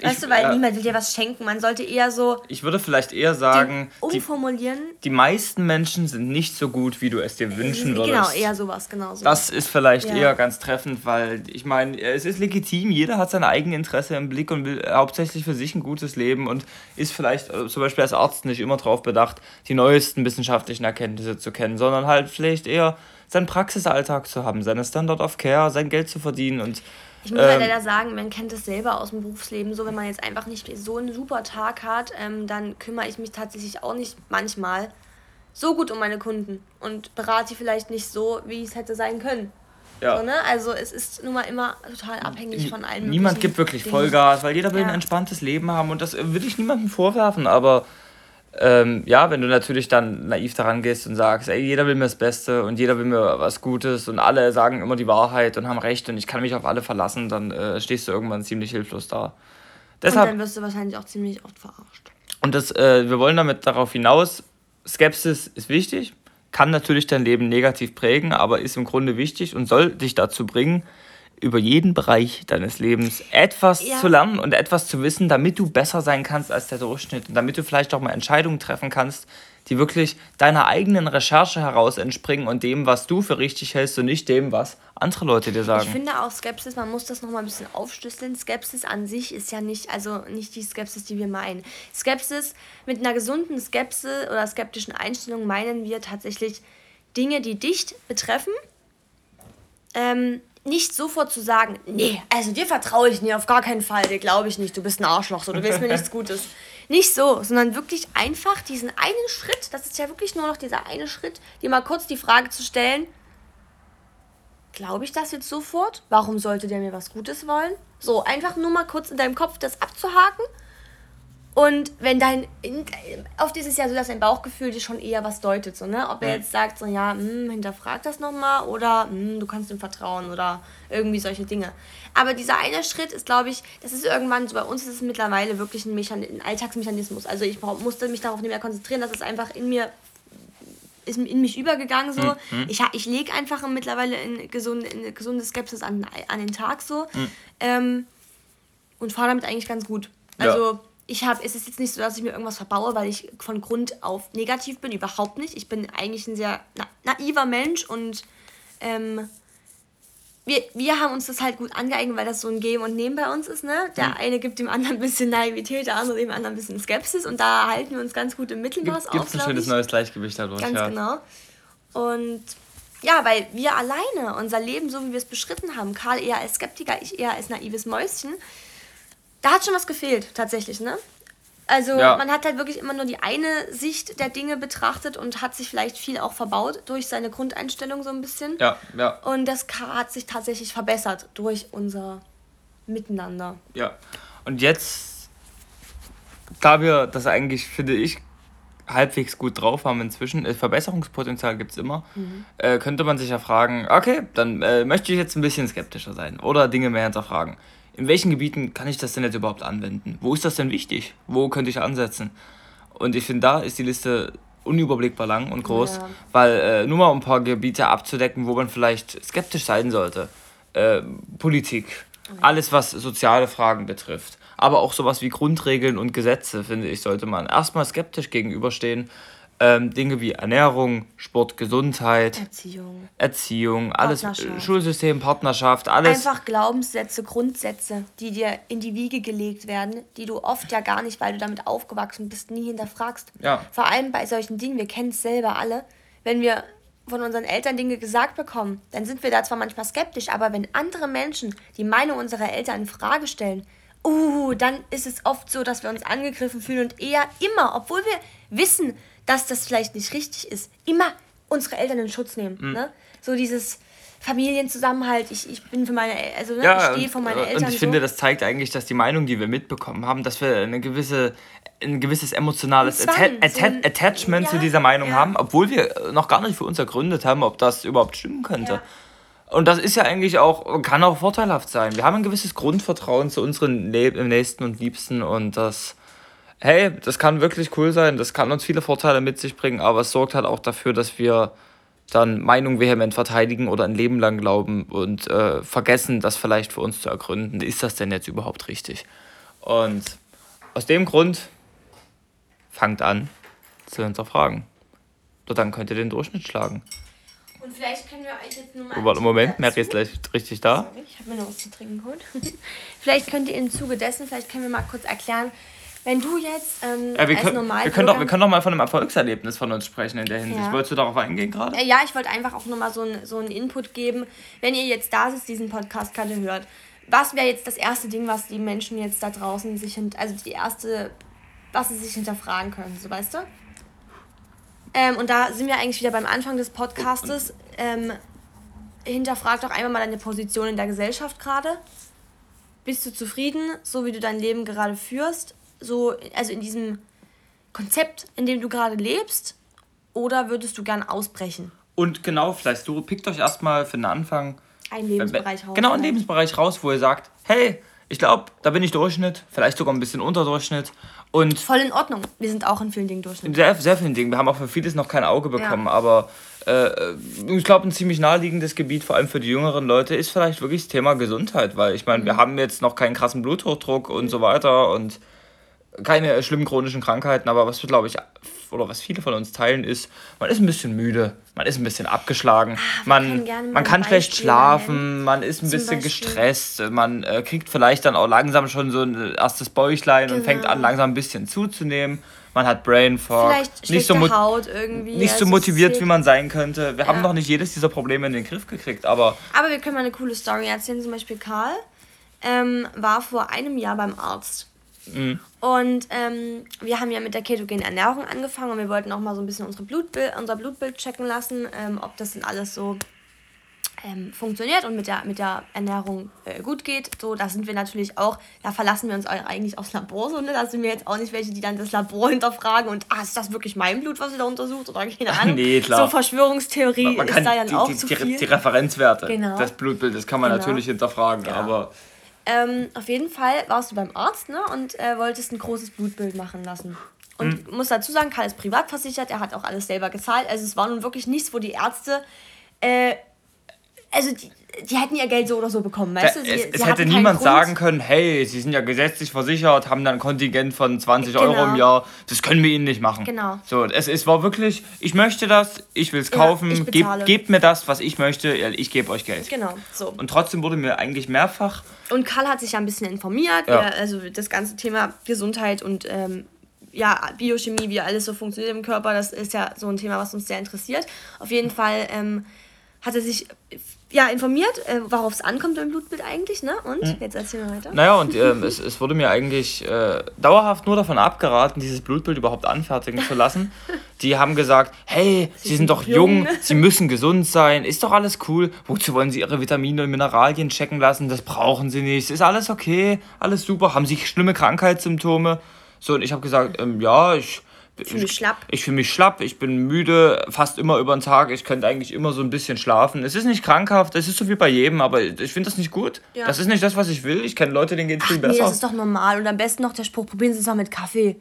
Weißt ich, du, weil äh, niemand will dir was schenken. Man sollte eher so. Ich würde vielleicht eher sagen. Umformulieren. Die, die, meisten Menschen sind nicht so gut, wie du es dir wünschen genau, würdest. Genau, eher sowas, genau so. Das ist vielleicht ja. eher ganz treffend, weil ich meine, es ist legitim, jeder hat sein eigenes Interesse im Blick und will hauptsächlich für sich ein gutes Leben und ist vielleicht äh, zum Beispiel als Arzt nicht immer darauf bedacht, die neuesten wissenschaftlichen Erkenntnisse zu kennen, sondern halt vielleicht eher seinen Praxisalltag zu haben, seine Standard of Care, sein Geld zu verdienen und ich muss halt ähm, halt leider sagen, man kennt es selber aus dem Berufsleben, so wenn man jetzt einfach nicht so einen super Tag hat, ähm, dann kümmere ich mich tatsächlich auch nicht manchmal so gut um meine Kunden und berate sie vielleicht nicht so, wie es hätte sein können. Ja. So, ne? Also es ist nun mal immer total abhängig von allem. Niemand gibt wirklich Dingen. Vollgas, weil jeder will ja. ein entspanntes Leben haben und das will ich niemandem vorwerfen, aber ähm, ja, wenn du natürlich dann naiv daran gehst und sagst, ey, jeder will mir das Beste und jeder will mir was Gutes und alle sagen immer die Wahrheit und haben recht und ich kann mich auf alle verlassen, dann äh, stehst du irgendwann ziemlich hilflos da. Deshalb, und dann wirst du wahrscheinlich auch ziemlich oft verarscht. Und das, äh, wir wollen damit darauf hinaus, Skepsis ist wichtig, kann natürlich dein Leben negativ prägen, aber ist im Grunde wichtig und soll dich dazu bringen, über jeden Bereich deines Lebens etwas ja. zu lernen und etwas zu wissen, damit du besser sein kannst als der Durchschnitt und damit du vielleicht auch mal Entscheidungen treffen kannst, die wirklich deiner eigenen Recherche heraus entspringen und dem, was du für richtig hältst und nicht dem, was andere Leute dir sagen. Ich finde auch Skepsis, man muss das nochmal ein bisschen aufschlüsseln. Skepsis an sich ist ja nicht, also nicht die Skepsis, die wir meinen. Skepsis, mit einer gesunden Skepsis oder skeptischen Einstellung meinen wir tatsächlich Dinge, die dich betreffen, ähm, nicht sofort zu sagen, nee, also dir vertraue ich nie, auf gar keinen Fall, dir glaube ich nicht, du bist ein Arschloch, so, du willst mir nichts Gutes. Nicht so, sondern wirklich einfach diesen einen Schritt, das ist ja wirklich nur noch dieser eine Schritt, dir mal kurz die Frage zu stellen, glaube ich das jetzt sofort? Warum sollte der mir was Gutes wollen? So, einfach nur mal kurz in deinem Kopf das abzuhaken und wenn dein, oft ist es ja so, dass dein Bauchgefühl dir schon eher was deutet, so, ne? Ob er jetzt sagt, so, ja, hm, hinterfrag das nochmal oder hm, du kannst ihm vertrauen oder irgendwie solche Dinge. Aber dieser eine Schritt ist, glaube ich, das ist irgendwann, so bei uns ist es mittlerweile wirklich ein, Mechan ein Alltagsmechanismus. Also ich musste mich darauf nicht mehr konzentrieren, dass es einfach in mir ist in mich übergegangen so. Mhm. Ich, ich lege einfach mittlerweile in gesunde, in gesunde Skepsis an, an den Tag so. Mhm. Ähm, und fahre damit eigentlich ganz gut. Also ja. Ich habe, es ist jetzt nicht so, dass ich mir irgendwas verbaue, weil ich von Grund auf negativ bin, überhaupt nicht. Ich bin eigentlich ein sehr na naiver Mensch und ähm, wir, wir haben uns das halt gut angeeignet, weil das so ein Geben und Nehmen bei uns ist. Ne? Der mhm. eine gibt dem anderen ein bisschen Naivität, der andere dem anderen ein bisschen Skepsis und da halten wir uns ganz gut im Mittelmaß Gibt, auf. Gibt ein schönes neues Gleichgewicht dadurch. Ganz ja. genau. Und ja, weil wir alleine unser Leben, so wie wir es beschritten haben, Karl eher als Skeptiker, ich eher als naives Mäuschen, da hat schon was gefehlt, tatsächlich, ne? Also ja. man hat halt wirklich immer nur die eine Sicht der Dinge betrachtet und hat sich vielleicht viel auch verbaut durch seine Grundeinstellung so ein bisschen. Ja, ja. Und das hat sich tatsächlich verbessert durch unser Miteinander. Ja. Und jetzt, da wir das eigentlich, finde ich, halbwegs gut drauf haben inzwischen, äh, Verbesserungspotenzial gibt es immer, mhm. äh, könnte man sich ja fragen, okay, dann äh, möchte ich jetzt ein bisschen skeptischer sein oder Dinge mehr hinterfragen in welchen Gebieten kann ich das denn jetzt überhaupt anwenden? Wo ist das denn wichtig? Wo könnte ich ansetzen? Und ich finde, da ist die Liste unüberblickbar lang und groß, ja. weil äh, nur mal ein paar Gebiete abzudecken, wo man vielleicht skeptisch sein sollte. Äh, Politik, okay. alles was soziale Fragen betrifft, aber auch sowas wie Grundregeln und Gesetze, finde ich, sollte man erstmal skeptisch gegenüberstehen ähm, Dinge wie Ernährung, Sport, Gesundheit, Erziehung, Erziehung alles, Schulsystem, Partnerschaft, alles. Einfach Glaubenssätze, Grundsätze, die dir in die Wiege gelegt werden, die du oft ja gar nicht, weil du damit aufgewachsen bist, nie hinterfragst. Ja. Vor allem bei solchen Dingen, wir kennen es selber alle, wenn wir von unseren Eltern Dinge gesagt bekommen, dann sind wir da zwar manchmal skeptisch, aber wenn andere Menschen die Meinung unserer Eltern in Frage stellen, uh, dann ist es oft so, dass wir uns angegriffen fühlen und eher immer, obwohl wir wissen, dass das vielleicht nicht richtig ist, immer unsere Eltern in Schutz nehmen. Mhm. Ne? So dieses Familienzusammenhalt, ich, ich bin für meine, also ne, ja, ich stehe vor meinen Eltern. Und ich so. finde, das zeigt eigentlich, dass die Meinung, die wir mitbekommen haben, dass wir eine gewisse, ein gewisses emotionales Zwang, Atta Atta so ein, Attachment ja, zu dieser Meinung ja. haben, obwohl wir noch gar nicht für uns ergründet haben, ob das überhaupt stimmen könnte. Und das ist ja eigentlich auch, kann auch vorteilhaft sein. Wir haben ein gewisses Grundvertrauen zu unseren Nächsten und Liebsten und das hey, das kann wirklich cool sein, das kann uns viele Vorteile mit sich bringen, aber es sorgt halt auch dafür, dass wir dann Meinung vehement verteidigen oder ein Leben lang glauben und äh, vergessen, das vielleicht für uns zu ergründen. Ist das denn jetzt überhaupt richtig? Und aus dem Grund fangt an zu hinterfragen. Nur dann könnt ihr den Durchschnitt schlagen. Und vielleicht können wir euch jetzt nur mal. Warte, Moment, Mary ist gleich richtig da. Sorry, ich habe mir noch was zu trinken geholt. (laughs) vielleicht könnt ihr im Zuge dessen, vielleicht können wir mal kurz erklären, wenn du jetzt ähm, ja, wir als können, wir können, doch, wir können doch mal von einem Erfolgserlebnis von uns sprechen in der Hinsicht. Ja. Wolltest du darauf eingehen gerade? Ja, ich wollte einfach auch nochmal so, ein, so einen Input geben, wenn ihr jetzt da sitzt, diesen Podcast gerade hört. Was wäre jetzt das erste Ding, was die Menschen jetzt da draußen sich, also die erste, was sie sich hinterfragen können, so weißt du? Ähm, und da sind wir eigentlich wieder beim Anfang des Podcastes. Ähm, hinterfrag doch einmal mal deine Position in der Gesellschaft gerade. Bist du zufrieden, so wie du dein Leben gerade führst? So, also in diesem Konzept, in dem du gerade lebst, oder würdest du gern ausbrechen? Und genau, vielleicht du pickt euch erstmal für den Anfang einen Lebensbereich raus. Genau, einen Lebensbereich raus, wo ihr sagt, hey, ich glaube, da bin ich Durchschnitt, vielleicht sogar ein bisschen unter Durchschnitt. Und Voll in Ordnung. Wir sind auch in vielen Dingen Durchschnitt. Sehr, sehr vielen Dingen. Wir haben auch für vieles noch kein Auge bekommen, ja. aber äh, ich glaube, ein ziemlich naheliegendes Gebiet, vor allem für die jüngeren Leute, ist vielleicht wirklich das Thema Gesundheit, weil ich meine, mhm. wir haben jetzt noch keinen krassen Bluthochdruck und so weiter und keine schlimmen chronischen Krankheiten, aber was wir, glaube ich, oder was viele von uns teilen, ist, man ist ein bisschen müde, man ist ein bisschen abgeschlagen, ah, man, man kann schlecht schlafen, man ist ein bisschen Beispiel. gestresst, man äh, kriegt vielleicht dann auch langsam schon so ein erstes Bäuchlein genau. und fängt an, genau. langsam ein bisschen zuzunehmen. Man hat Brain Fog, nicht so, Haut irgendwie, nicht so motiviert, wie man sein könnte. Wir ja. haben noch nicht jedes dieser Probleme in den Griff gekriegt, aber. Aber wir können mal eine coole Story erzählen. Zum Beispiel Karl ähm, war vor einem Jahr beim Arzt. Mhm. Und ähm, wir haben ja mit der ketogenen Ernährung angefangen und wir wollten auch mal so ein bisschen unsere Blutbild, unser Blutbild checken lassen, ähm, ob das denn alles so ähm, funktioniert und mit der, mit der Ernährung äh, gut geht. So, da sind wir natürlich auch, da verlassen wir uns eigentlich aufs Labor so, ne? Da sind wir jetzt auch nicht welche, die dann das Labor hinterfragen und, ah, ist das wirklich mein Blut, was ihr da untersucht? Oder keine (laughs) Ahnung. nee, klar. So Verschwörungstheorie man, man ist da dann die, auch die, zu viel. Die Referenzwerte genau. des Blutbildes kann man genau. natürlich hinterfragen, genau. aber ähm, auf jeden Fall warst du beim Arzt ne, und äh, wolltest ein großes Blutbild machen lassen. Und mhm. muss dazu sagen, Karl ist privat versichert, er hat auch alles selber gezahlt. Also es war nun wirklich nichts, wo die Ärzte äh, also die, die hätten ihr Geld so oder so bekommen, weißt du? Sie, es, es hätte niemand sagen können, hey, sie sind ja gesetzlich versichert, haben dann ein Kontingent von 20 genau. Euro im Jahr, das können wir ihnen nicht machen. Genau. So, es, es war wirklich, ich möchte das, ich will es kaufen, ja, gebt, gebt mir das, was ich möchte, ich gebe euch Geld. Genau, so. Und trotzdem wurde mir eigentlich mehrfach... Und Karl hat sich ja ein bisschen informiert, ja. also das ganze Thema Gesundheit und... Ähm, ja, Biochemie, wie alles so funktioniert im Körper, das ist ja so ein Thema, was uns sehr interessiert. Auf jeden Fall ähm, hat er sich ja, informiert, äh, worauf es ankommt beim Blutbild eigentlich, ne? Und mhm. jetzt erzähl mal weiter. Naja, und ähm, (laughs) es, es wurde mir eigentlich äh, dauerhaft nur davon abgeraten, dieses Blutbild überhaupt anfertigen zu lassen. (laughs) Die haben gesagt, hey, Sie, Sie sind, sind, doch jung. jung, Sie müssen gesund sein, ist doch alles cool. Wozu wollen Sie Ihre Vitamine und Mineralien checken lassen? Das brauchen Sie nicht. Ist alles okay, alles super. Haben Sie schlimme Krankheitssymptome? So, und ich habe gesagt, ähm, ja, ich fühle mich schlapp. Ich fühle mich schlapp, ich bin müde, fast immer über den Tag. Ich könnte eigentlich immer so ein bisschen schlafen. Es ist nicht krankhaft, es ist so wie bei jedem, aber ich finde das nicht gut. Ja. Das ist nicht das, was ich will. Ich kenne Leute, denen geht es viel besser. Nee, das ist doch normal. Und am besten noch der Spruch: probieren Sie es mal mit Kaffee.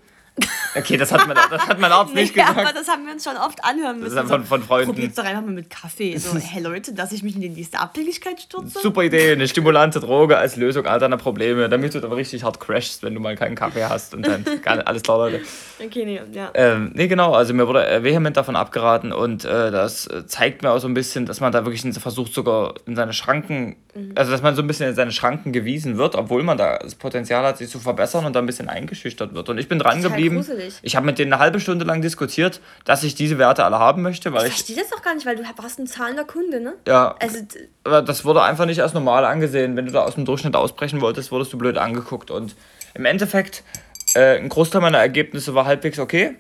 Okay, das hat, man, das hat mein Arzt (laughs) nicht nee, gesagt. aber das haben wir uns schon oft anhören müssen. Das ist von, von Freunden. Probier's doch einfach mal mit Kaffee. So, hey Leute, dass ich mich in die nächste Abhängigkeit stürze? Super Idee, eine stimulante Droge als Lösung all deiner Probleme, damit du dann richtig hart crashst, wenn du mal keinen Kaffee hast und dann (laughs) alles klar, Leute. Okay, nee, ja. Ähm, nee, genau, also mir wurde vehement davon abgeraten und äh, das zeigt mir auch so ein bisschen, dass man da wirklich versucht, sogar in seine Schranken, mhm. also dass man so ein bisschen in seine Schranken gewiesen wird, obwohl man da das Potenzial hat, sich zu verbessern und da ein bisschen eingeschüchtert wird. Und ich bin dran geblieben geschrieben. Ich habe mit denen eine halbe Stunde lang diskutiert, dass ich diese Werte alle haben möchte. Weil ich, verstehe das doch gar nicht, weil du warst ein zahlender Kunde, ne? Ja. Also, aber das wurde einfach nicht als normal angesehen. Wenn du da aus dem Durchschnitt ausbrechen wolltest, wurdest du blöd angeguckt. Und im Endeffekt, äh, ein Großteil meiner Ergebnisse war halbwegs okay.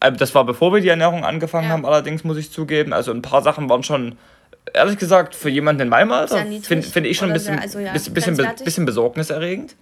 Ähm, das war bevor wir die Ernährung angefangen ja. haben, allerdings muss ich zugeben. Also ein paar Sachen waren schon ehrlich gesagt, für jemanden in meinem Alter finde find ich schon ein bisschen, sehr, also ja, bisschen, bisschen besorgniserregend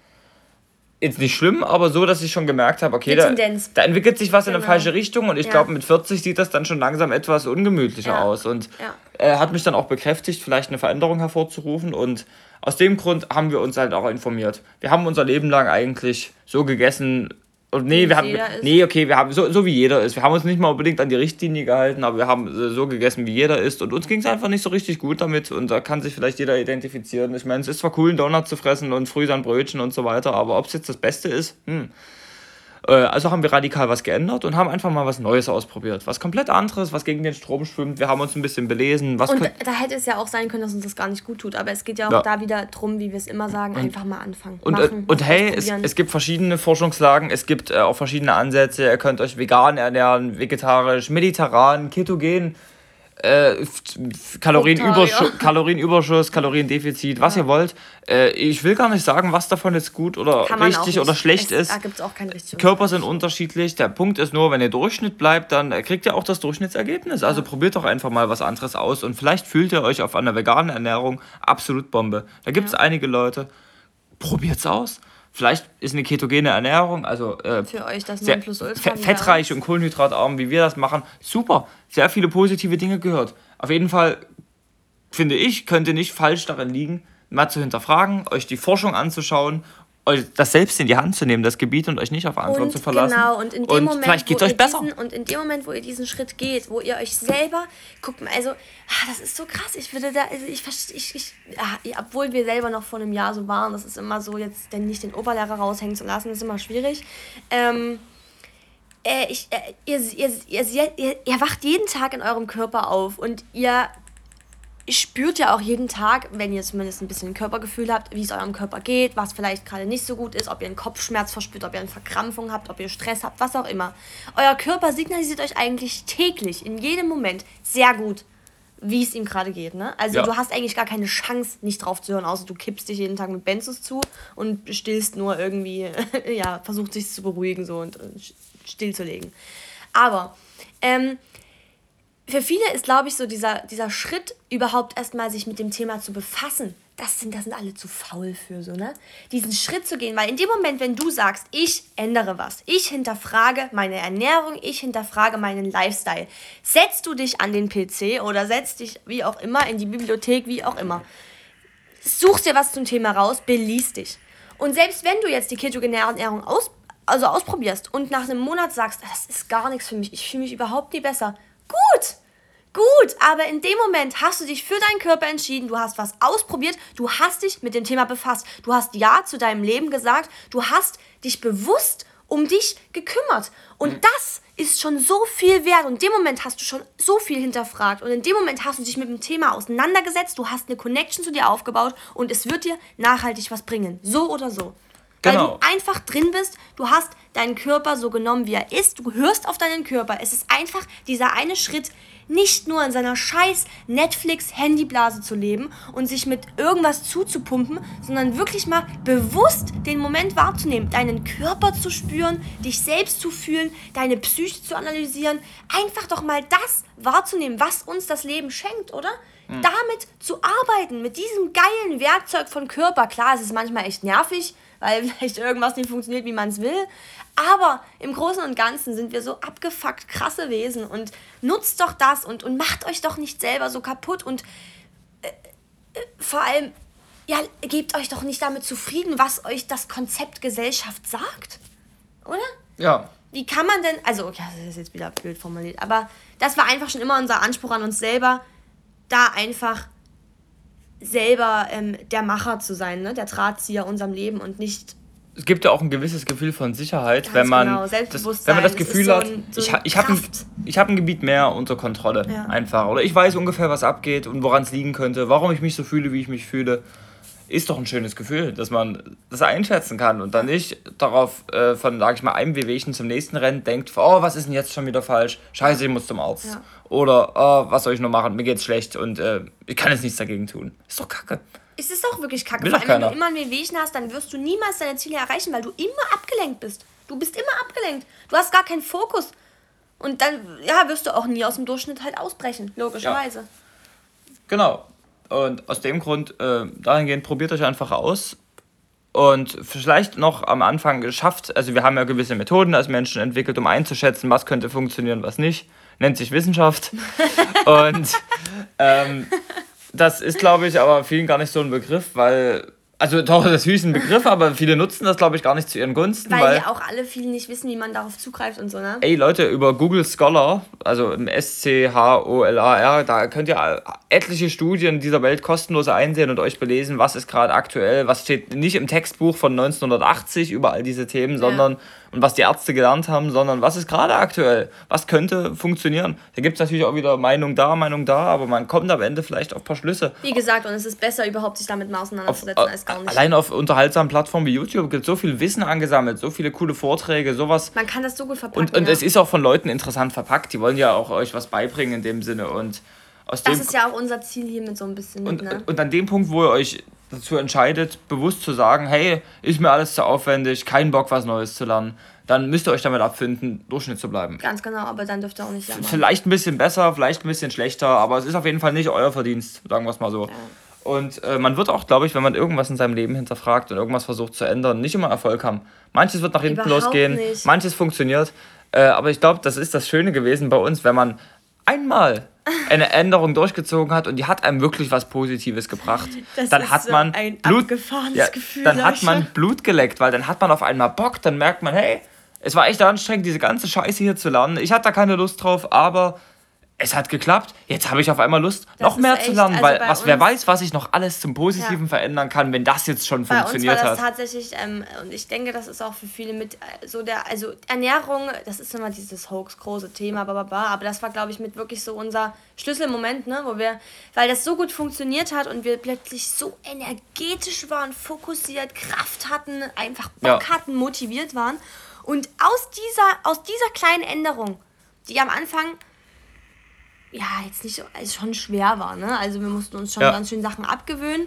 jetzt nicht schlimm, aber so, dass ich schon gemerkt habe, okay, da, da, entwickelt sich was genau. in eine genau. falsche Richtung und ich ja. glaube, mit 40 sieht das dann schon langsam etwas ungemütlicher ja. aus und ja. er hat mich dann auch bekräftigt, vielleicht eine Veränderung hervorzurufen und aus dem Grund haben wir uns halt auch informiert. Wir haben unser Leben lang eigentlich so gegessen, nee, wir haben. Nee, okay, wir haben so, so wie jeder ist. Wir haben uns nicht mal unbedingt an die Richtlinie gehalten, aber wir haben so gegessen, wie jeder ist. Und uns ging es einfach nicht so richtig gut damit. Und da kann sich vielleicht jeder identifizieren. Ich meine, es ist zwar cool, einen Donut zu fressen und früh sein Brötchen und so weiter, aber ob es jetzt das Beste ist, hm. Äh, also haben wir radikal was geändert und haben einfach mal was Neues ausprobiert. Was komplett anderes, was gegen den Strom schwimmt. Wir haben uns ein bisschen belesen. Was und da hätte es ja auch sein können, dass uns das gar nicht gut tut. Aber es geht ja auch ja. da wieder drum, wie wir es immer sagen, und, einfach mal anfangen. Und, machen, und hey, es, es gibt verschiedene Forschungslagen, es gibt äh, auch verschiedene Ansätze. Ihr könnt euch vegan ernähren, vegetarisch, mediterran, ketogen äh, Kalorienüberschuss, Kalorienüberschuss, Kaloriendefizit, was ja. ihr wollt. Äh, ich will gar nicht sagen, was davon jetzt gut oder richtig oder schlecht es, ist. Da gibt's auch kein richtig Körper sind unterschiedlich. Der Punkt ist nur, wenn ihr Durchschnitt bleibt, dann kriegt ihr auch das Durchschnittsergebnis. Also probiert doch einfach mal was anderes aus und vielleicht fühlt ihr euch auf einer veganen Ernährung absolut Bombe. Da gibt es ja. einige Leute. Probiert's aus. Vielleicht ist eine ketogene Ernährung, also äh, für euch das Nonplusultra fettreich und kohlenhydratarm, wie wir das machen, super. Sehr viele positive Dinge gehört. Auf jeden Fall finde ich, könnte nicht falsch darin liegen, mal zu hinterfragen, euch die Forschung anzuschauen euch das selbst in die Hand zu nehmen, das Gebiet und euch nicht auf andere und zu verlassen. Genau, und in dem und Moment, vielleicht geht es euch besser. Diesen, und in dem Moment, wo ihr diesen Schritt geht, wo ihr euch selber, guckt mal, also, ah, das ist so krass, ich würde da, also ich verstehe, ich, ich, ah, obwohl wir selber noch vor einem Jahr so waren, das ist immer so, jetzt denn nicht den Oberlehrer raushängen zu lassen, ist immer schwierig. Ähm, äh, ich, äh, ihr, ihr, ihr, ihr, ihr wacht jeden Tag in eurem Körper auf und ihr spürt ja auch jeden Tag, wenn ihr zumindest ein bisschen ein Körpergefühl habt, wie es eurem Körper geht, was vielleicht gerade nicht so gut ist, ob ihr einen Kopfschmerz verspürt, ob ihr eine Verkrampfung habt, ob ihr Stress habt, was auch immer. Euer Körper signalisiert euch eigentlich täglich, in jedem Moment, sehr gut, wie es ihm gerade geht. Ne? Also ja. du hast eigentlich gar keine Chance, nicht drauf zu hören, außer du kippst dich jeden Tag mit Benzos zu und stillst nur irgendwie, (laughs) ja, versucht sich zu beruhigen so und, und stillzulegen. Aber, ähm, für viele ist, glaube ich, so dieser, dieser Schritt, überhaupt erstmal sich mit dem Thema zu befassen. Das sind, das sind alle zu faul für so, ne? Diesen Schritt zu gehen, weil in dem Moment, wenn du sagst, ich ändere was, ich hinterfrage meine Ernährung, ich hinterfrage meinen Lifestyle, setzt du dich an den PC oder setzt dich wie auch immer in die Bibliothek, wie auch immer, suchst dir was zum Thema raus, beliest dich. Und selbst wenn du jetzt die ketogene Ernährung aus also ausprobierst und nach einem Monat sagst, das ist gar nichts für mich, ich fühle mich überhaupt nie besser, gut, gut, aber in dem Moment hast du dich für deinen Körper entschieden, du hast was ausprobiert, du hast dich mit dem Thema befasst, du hast Ja zu deinem Leben gesagt, du hast dich bewusst um dich gekümmert. Und mhm. das ist schon so viel wert. Und in dem Moment hast du schon so viel hinterfragt. Und in dem Moment hast du dich mit dem Thema auseinandergesetzt. Du hast eine Connection zu dir aufgebaut. Und es wird dir nachhaltig was bringen. So oder so. Genau. Weil du einfach drin bist, du hast deinen Körper so genommen, wie er ist, du hörst auf deinen Körper. Es ist einfach dieser eine Schritt, nicht nur in seiner scheiß Netflix-Handyblase zu leben und sich mit irgendwas zuzupumpen, sondern wirklich mal bewusst den Moment wahrzunehmen, deinen Körper zu spüren, dich selbst zu fühlen, deine Psyche zu analysieren, einfach doch mal das wahrzunehmen, was uns das Leben schenkt, oder? Mhm. Damit zu arbeiten, mit diesem geilen Werkzeug von Körper. Klar, es ist manchmal echt nervig, weil (laughs) vielleicht irgendwas nicht funktioniert, wie man es will. Aber im Großen und Ganzen sind wir so abgefuckt krasse Wesen und nutzt doch das und, und macht euch doch nicht selber so kaputt und äh, äh, vor allem, ja, gebt euch doch nicht damit zufrieden, was euch das Konzept Gesellschaft sagt. Oder? Ja. Wie kann man denn, also, okay, das ist jetzt wieder blöd formuliert, aber das war einfach schon immer unser Anspruch an uns selber, da einfach selber ähm, der Macher zu sein, ne? der Drahtzieher unserem Leben und nicht. Es gibt ja auch ein gewisses Gefühl von Sicherheit, Ganz wenn man, genau. das, wenn man das Gefühl so hat, ein, so ich, ich habe ein, hab ein Gebiet mehr unter Kontrolle. Ja. Einfach. Oder ich weiß ungefähr, was abgeht und woran es liegen könnte, warum ich mich so fühle, wie ich mich fühle ist doch ein schönes Gefühl, dass man das einschätzen kann und dann nicht darauf äh, von, sag ich mal, einem Wehwehchen zum nächsten rennt, denkt, oh, was ist denn jetzt schon wieder falsch? Scheiße, ich muss zum Arzt. Ja. Oder, oh, was soll ich nur machen? Mir geht's schlecht und äh, ich kann jetzt nichts dagegen tun. Ist doch kacke. Es ist doch wirklich kacke. Will Vor allem, wenn du immer ein Wehwehchen hast, dann wirst du niemals deine Ziele erreichen, weil du immer abgelenkt bist. Du bist immer abgelenkt. Du hast gar keinen Fokus. Und dann, ja, wirst du auch nie aus dem Durchschnitt halt ausbrechen, logischerweise. Ja. Genau. Und aus dem Grund, äh, dahingehend, probiert euch einfach aus. Und vielleicht noch am Anfang geschafft, also wir haben ja gewisse Methoden als Menschen entwickelt, um einzuschätzen, was könnte funktionieren, was nicht. Nennt sich Wissenschaft. (laughs) und ähm, das ist, glaube ich, aber vielen gar nicht so ein Begriff, weil also doch, das ist ein Begriff, aber viele nutzen das, glaube ich, gar nicht zu ihren Gunsten. Weil, weil ja auch alle viele nicht wissen, wie man darauf zugreift und so, ne? Ey Leute, über Google Scholar, also im S-C-H-O-L-A-R, da könnt ihr etliche Studien dieser Welt kostenlos einsehen und euch belesen, was ist gerade aktuell, was steht nicht im Textbuch von 1980 über all diese Themen, ja. sondern und was die Ärzte gelernt haben, sondern was ist gerade aktuell, was könnte funktionieren. Da gibt es natürlich auch wieder Meinung da, Meinung da, aber man kommt am Ende vielleicht auf ein paar Schlüsse. Wie gesagt, und es ist besser, überhaupt sich damit mal auseinanderzusetzen, auf, als gar nicht. Allein auf unterhaltsamen Plattformen wie YouTube gibt es so viel Wissen angesammelt, so viele coole Vorträge, sowas. Man kann das so gut verpacken. Und, und ja. es ist auch von Leuten interessant verpackt, die wollen ja auch euch was beibringen in dem Sinne und aus das ist ja auch unser Ziel hier mit so ein bisschen. Und, ne? und an dem Punkt, wo ihr euch dazu entscheidet, bewusst zu sagen, hey, ist mir alles zu aufwendig, kein Bock, was Neues zu lernen, dann müsst ihr euch damit abfinden, Durchschnitt zu bleiben. Ganz genau, aber dann dürft ihr auch nicht jammern. Vielleicht ein bisschen besser, vielleicht ein bisschen schlechter, aber es ist auf jeden Fall nicht euer Verdienst, sagen wir es mal so. Ja. Und äh, man wird auch, glaube ich, wenn man irgendwas in seinem Leben hinterfragt und irgendwas versucht zu ändern, nicht immer Erfolg haben. Manches wird nach hinten Überhaupt losgehen, nicht. manches funktioniert. Äh, aber ich glaube, das ist das Schöne gewesen bei uns, wenn man einmal eine Änderung durchgezogen hat und die hat einem wirklich was Positives gebracht, (laughs) das dann hat man ein Blut, ja, Gefühl, dann hat man Blut geleckt, weil dann hat man auf einmal Bock, dann merkt man, hey, es war echt anstrengend, diese ganze Scheiße hier zu lernen. Ich hatte da keine Lust drauf, aber es hat geklappt. Jetzt habe ich auf einmal Lust, das noch mehr echt, zu lernen, also weil was, wer weiß, was ich noch alles zum Positiven ja. verändern kann, wenn das jetzt schon bei funktioniert uns war das hat. tatsächlich, ähm, und ich denke, das ist auch für viele mit äh, so der, also Ernährung, das ist immer dieses Hoax große Thema, bababa, aber das war, glaube ich, mit wirklich so unser Schlüsselmoment, ne, wo wir, weil das so gut funktioniert hat und wir plötzlich so energetisch waren, fokussiert, Kraft hatten, einfach Bock ja. hatten, motiviert waren. Und aus dieser, aus dieser kleinen Änderung, die am Anfang ja jetzt nicht so, also schon schwer war, ne? Also wir mussten uns schon ja. ganz schön Sachen abgewöhnen.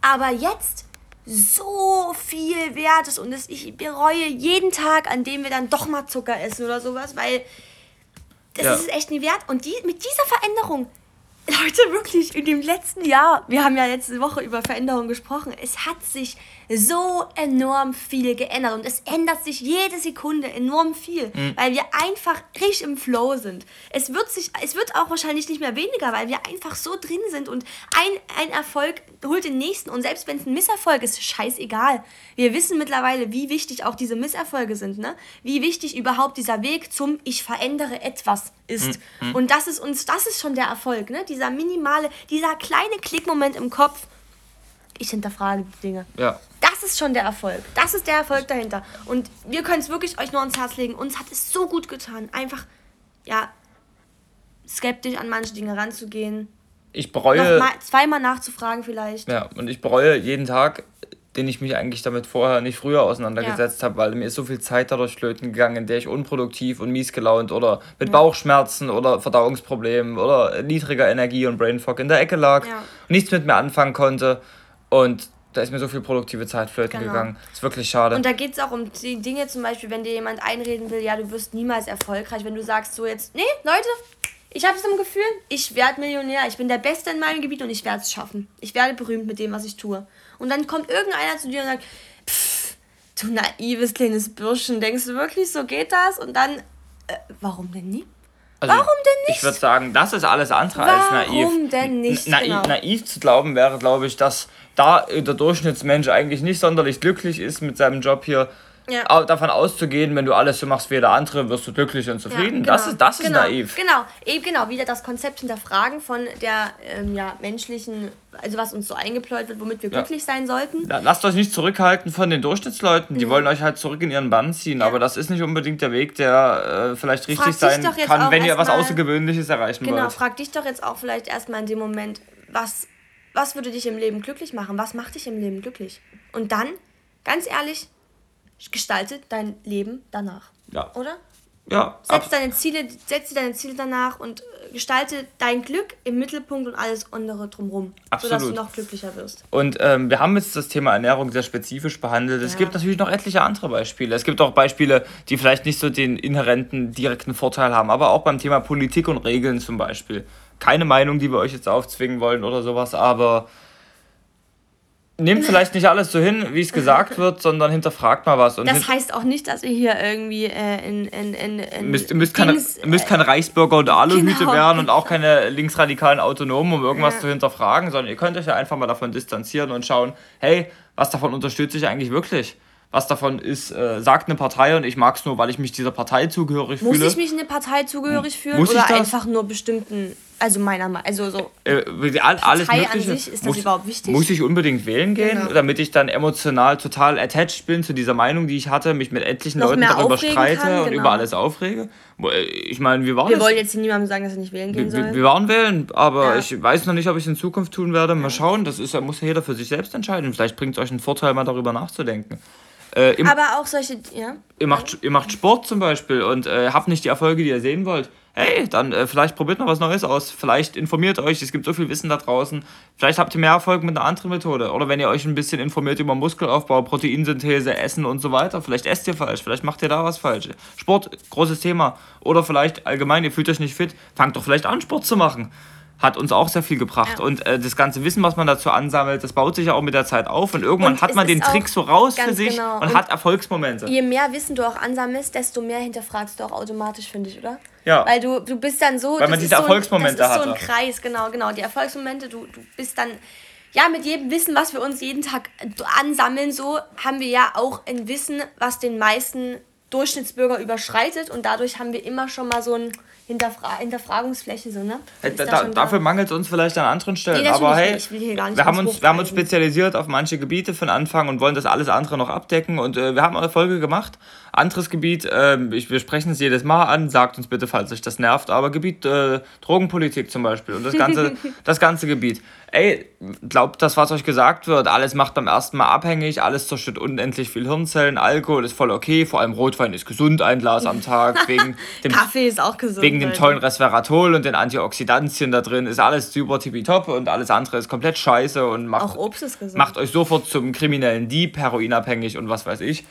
Aber jetzt so viel wert ist und es, ich bereue jeden Tag, an dem wir dann doch mal Zucker essen oder sowas, weil das ja. ist echt nie wert. Und die, mit dieser Veränderung Leute, wirklich, in dem letzten Jahr, wir haben ja letzte Woche über Veränderungen gesprochen, es hat sich so enorm viel geändert und es ändert sich jede Sekunde enorm viel, mhm. weil wir einfach richtig im Flow sind. Es wird, sich, es wird auch wahrscheinlich nicht mehr weniger, weil wir einfach so drin sind und ein, ein Erfolg holt den nächsten und selbst wenn es ein Misserfolg ist, scheißegal. Wir wissen mittlerweile, wie wichtig auch diese Misserfolge sind, ne? wie wichtig überhaupt dieser Weg zum Ich verändere etwas ist. Mhm. Und das ist uns, das ist schon der Erfolg, ne? dieser minimale, dieser kleine Klickmoment im Kopf. Ich hinterfrage die Dinge. Ja. Das ist schon der Erfolg. Das ist der Erfolg dahinter. Und wir können es wirklich euch nur ans Herz legen. Uns hat es so gut getan, einfach, ja, skeptisch an manche Dinge ranzugehen. Ich bereue. Mal, zweimal nachzufragen vielleicht. Ja, und ich bereue jeden Tag, den ich mich eigentlich damit vorher nicht früher auseinandergesetzt ja. habe, weil mir ist so viel Zeit dadurch flöten gegangen, in der ich unproduktiv und mies gelaunt oder mit ja. Bauchschmerzen oder Verdauungsproblemen oder niedriger Energie und Brainfog in der Ecke lag ja. und nichts mit mir anfangen konnte. Und da ist mir so viel produktive Zeit flöten genau. gegangen. Ist wirklich schade. Und da geht es auch um die Dinge, zum Beispiel, wenn dir jemand einreden will, ja, du wirst niemals erfolgreich, wenn du sagst so jetzt, nee, Leute, ich habe es im Gefühl, ich werde Millionär, ich bin der Beste in meinem Gebiet und ich werde es schaffen. Ich werde berühmt mit dem, was ich tue. Und dann kommt irgendeiner zu dir und sagt, pff, du naives kleines Bürschchen, denkst du wirklich, so geht das? Und dann, äh, warum denn nie? Also Warum denn nicht? Ich würde sagen, das ist alles andere Warum als naiv. Warum denn nicht? Naiv, genau. naiv zu glauben wäre, glaube ich, dass da der Durchschnittsmensch eigentlich nicht sonderlich glücklich ist mit seinem Job hier, ja. davon auszugehen, wenn du alles so machst wie jeder andere, wirst du glücklich und zufrieden. Ja, genau. Das ist, das ist genau. naiv. Genau, eben genau, wieder das Konzept hinterfragen von der ähm, ja, menschlichen, also was uns so eingepläut wird, womit wir ja. glücklich sein sollten. Lasst euch nicht zurückhalten von den Durchschnittsleuten, die wollen euch halt zurück in ihren Bann ziehen, aber das ist nicht unbedingt der Weg, der äh, vielleicht richtig sein kann, wenn ihr was Außergewöhnliches erreichen genau, wollt. Genau, frag dich doch jetzt auch vielleicht erstmal in dem Moment, was, was würde dich im Leben glücklich machen? Was macht dich im Leben glücklich? Und dann, ganz ehrlich, gestalte dein Leben danach. Ja. Oder? Ja. Setz deine Ziele, setze deine Ziele danach und äh, gestalte dein Glück im Mittelpunkt und alles andere drumherum, Absolut. sodass du noch glücklicher wirst. Und ähm, wir haben jetzt das Thema Ernährung sehr spezifisch behandelt. Es ja. gibt natürlich noch etliche andere Beispiele. Es gibt auch Beispiele, die vielleicht nicht so den inhärenten direkten Vorteil haben, aber auch beim Thema Politik und Regeln zum Beispiel. Keine Meinung, die wir euch jetzt aufzwingen wollen oder sowas, aber nehmt vielleicht nicht alles so hin, wie es gesagt (laughs) wird, sondern hinterfragt mal was. Und das heißt auch nicht, dass ihr hier irgendwie äh, in, in, in, in müsst, müsst, keine, müsst keine Reichsbürger und Aluhüte genau, werden und auch keine linksradikalen Autonomen, um irgendwas ja. zu hinterfragen, sondern ihr könnt euch ja einfach mal davon distanzieren und schauen, hey, was davon unterstütze ich eigentlich wirklich? Was davon ist, äh, sagt eine Partei und ich mag es nur, weil ich mich dieser Partei zugehörig Muss fühle. Muss ich mich eine Partei zugehörig fühlen Muss oder einfach nur bestimmten, also meiner Meinung, also so äh, all, alles Partei Mögliche. an sich, ist das muss, überhaupt wichtig? Muss ich unbedingt wählen gehen, genau. damit ich dann emotional total attached bin zu dieser Meinung, die ich hatte, mich mit etlichen Noch Leuten darüber streite kann, und genau. über alles aufrege. Äh, ich meine, wir waren Wir wollen jetzt niemandem sagen, dass er nicht wählen gehen soll. Wir, wir waren wählen, aber ja. ich weiß noch nicht, ob ich es in Zukunft tun werde. Mal schauen, das ist, muss jeder für sich selbst entscheiden. Vielleicht bringt es euch einen Vorteil, mal darüber nachzudenken. Äh, ihr, aber auch solche, ja. Ihr macht, ihr macht Sport zum Beispiel und äh, habt nicht die Erfolge, die ihr sehen wollt. Hey, dann äh, vielleicht probiert noch was Neues aus. Vielleicht informiert euch, es gibt so viel Wissen da draußen. Vielleicht habt ihr mehr Erfolg mit einer anderen Methode. Oder wenn ihr euch ein bisschen informiert über Muskelaufbau, Proteinsynthese, Essen und so weiter. Vielleicht esst ihr falsch, vielleicht macht ihr da was falsch. Sport, großes Thema. Oder vielleicht allgemein, ihr fühlt euch nicht fit, fangt doch vielleicht an, Sport zu machen hat uns auch sehr viel gebracht. Ja. Und äh, das ganze Wissen, was man dazu ansammelt, das baut sich ja auch mit der Zeit auf. Und irgendwann und hat man den Trick so raus für sich genau. und, und, hat Erfolgsmomente. Je mehr Wissen du auch ansammelst, desto mehr hinterfragst du auch automatisch, finde ich, oder? Ja. Weil du, du bist dann so. Weil man diese so Erfolgsmomente hat. Das ist so ein Kreis, genau, genau. Die Erfolgsmomente, du, du bist dann. Ja, mit jedem Wissen, was wir uns jeden Tag ansammeln, so haben wir ja auch ein Wissen, was den meisten Durchschnittsbürger überschreitet. Und dadurch haben wir immer schon mal so ein Hinterfra Hinterfragungsfläche so, ne? Äh, da, da, dafür mangelt es uns vielleicht an anderen Stellen. Nee, aber hey, wir, haben uns, wir haben uns spezialisiert auf manche Gebiete von Anfang und wollen das alles andere noch abdecken. Und äh, wir haben Erfolge gemacht. Anderes Gebiet, äh, ich, wir sprechen es jedes Mal an, sagt uns bitte, falls euch das nervt, aber Gebiet äh, Drogenpolitik zum Beispiel und das ganze, (laughs) das ganze Gebiet. Ey, glaubt das, was euch gesagt wird, alles macht beim ersten Mal abhängig, alles zerstört unendlich viel Hirnzellen, Alkohol ist voll okay, vor allem Rotwein ist gesund, ein Glas am Tag. Wegen (laughs) dem, Kaffee ist auch gesund. Wegen dem tollen Resveratrol und den Antioxidantien da drin ist alles super tippitopp und alles andere ist komplett scheiße und macht, macht euch sofort zum kriminellen Dieb, heroinabhängig und was weiß ich.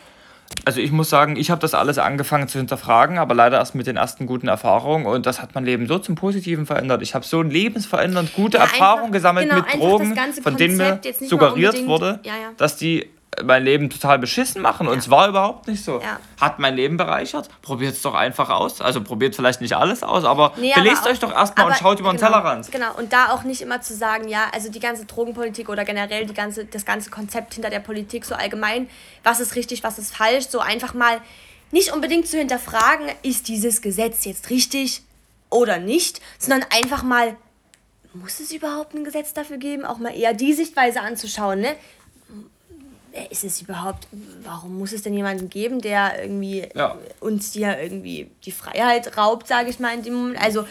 also ich muss sagen, ich habe das alles angefangen zu hinterfragen, aber leider erst mit den ersten guten Erfahrungen und das hat mein Leben so zum Positiven verändert. Ich habe so ein lebensverändernd gute ja, Erfahrungen gesammelt genau, mit Drogen, von denen mir suggeriert wurde, ja, ja. dass die mein Leben total beschissen machen. Und es war überhaupt nicht so. Ja. Hat mein Leben bereichert. Probiert es doch einfach aus. Also probiert vielleicht nicht alles aus, aber nee, belest euch doch erstmal und schaut über den genau, Tellerrand. Genau, und da auch nicht immer zu sagen, ja, also die ganze Drogenpolitik oder generell die ganze, das ganze Konzept hinter der Politik so allgemein, was ist richtig, was ist falsch, so einfach mal nicht unbedingt zu hinterfragen, ist dieses Gesetz jetzt richtig oder nicht, sondern einfach mal muss es überhaupt ein Gesetz dafür geben, auch mal eher die Sichtweise anzuschauen. Ne? Äh, ist es überhaupt, warum muss es denn jemanden geben, der irgendwie ja. uns hier irgendwie die Freiheit raubt, sage ich mal in dem Moment. Also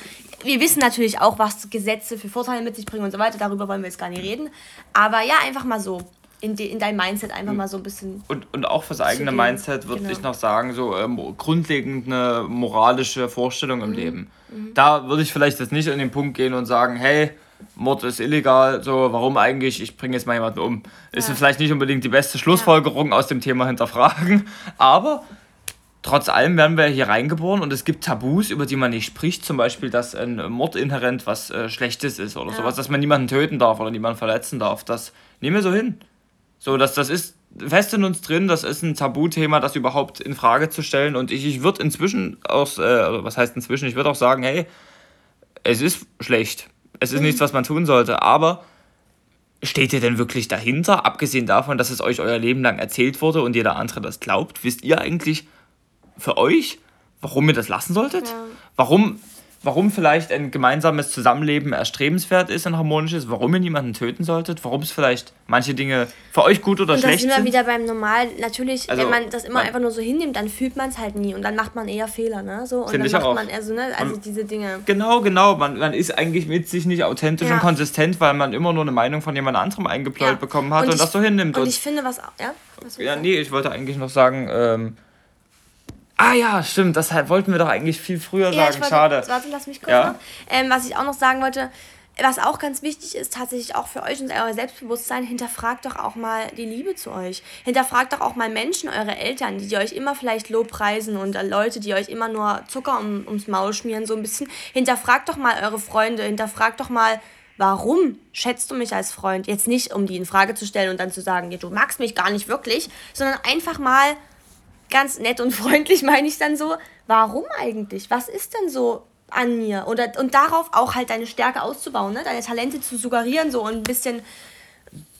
wir wissen natürlich auch, was Gesetze für Vorteile mit sich bringen und so weiter, darüber wollen wir jetzt gar nicht reden. Aber ja, einfach mal so. In, de, in dein Mindset einfach mal so ein bisschen. Und, und auch fürs eigene Mindset würde genau. ich noch sagen, so ähm, grundlegend eine moralische Vorstellung im mhm. Leben. Mhm. Da würde ich vielleicht jetzt nicht in den Punkt gehen und sagen, hey, Mord ist illegal, so, warum eigentlich? Ich bringe jetzt mal jemanden um. Ja. Ist vielleicht nicht unbedingt die beste Schlussfolgerung ja. aus dem Thema hinterfragen, (laughs) aber trotz allem werden wir hier reingeboren und es gibt Tabus, über die man nicht spricht, zum Beispiel, dass ein Mord inhärent was äh, Schlechtes ist oder ja. sowas, dass man niemanden töten darf oder niemanden verletzen darf. Das nehmen wir so hin. So, dass das ist fest in uns drin, das ist ein Tabuthema, das überhaupt in Frage zu stellen und ich, ich würde inzwischen auch, äh, was heißt inzwischen, ich würde auch sagen, hey, es ist schlecht es ist nichts, was man tun sollte, aber steht ihr denn wirklich dahinter? Abgesehen davon, dass es euch euer Leben lang erzählt wurde und jeder andere das glaubt, wisst ihr eigentlich für euch, warum ihr das lassen solltet? Ja. Warum warum vielleicht ein gemeinsames Zusammenleben erstrebenswert ist, ein harmonisches, warum ihr niemanden töten solltet, warum es vielleicht manche Dinge für euch gut oder und schlecht sind. Da sind wir wieder beim Normal. Natürlich, also, wenn man das immer einfach nur so hinnimmt, dann fühlt man es halt nie und dann macht man eher Fehler, ne? So, und dann macht auch. man eher so, ne? Also und diese Dinge. Genau, genau. Man, man ist eigentlich mit sich nicht authentisch ja. und konsistent, weil man immer nur eine Meinung von jemand anderem eingepläut ja. bekommen hat und, und ich, das so hinnimmt. Und, und ich finde, was. Ja? Was ja, nee, ich wollte eigentlich noch sagen, ähm, Ah ja, stimmt, das wollten wir doch eigentlich viel früher ja, sagen. Wollte, Schade. Warte, lass mich kurz ja? noch. Ähm, was ich auch noch sagen wollte, was auch ganz wichtig ist, tatsächlich auch für euch und euer Selbstbewusstsein, hinterfragt doch auch mal die Liebe zu euch. Hinterfragt doch auch mal Menschen, eure Eltern, die euch immer vielleicht lobpreisen und Leute, die euch immer nur Zucker um, ums Maul schmieren, so ein bisschen. Hinterfragt doch mal eure Freunde, hinterfragt doch mal, warum schätzt du mich als Freund? Jetzt nicht, um die in Frage zu stellen und dann zu sagen, ja, du magst mich gar nicht wirklich, sondern einfach mal ganz nett und (laughs) freundlich meine ich dann so, warum eigentlich? Was ist denn so an mir? Oder, und darauf auch halt deine Stärke auszubauen, ne? deine Talente zu suggerieren so und ein bisschen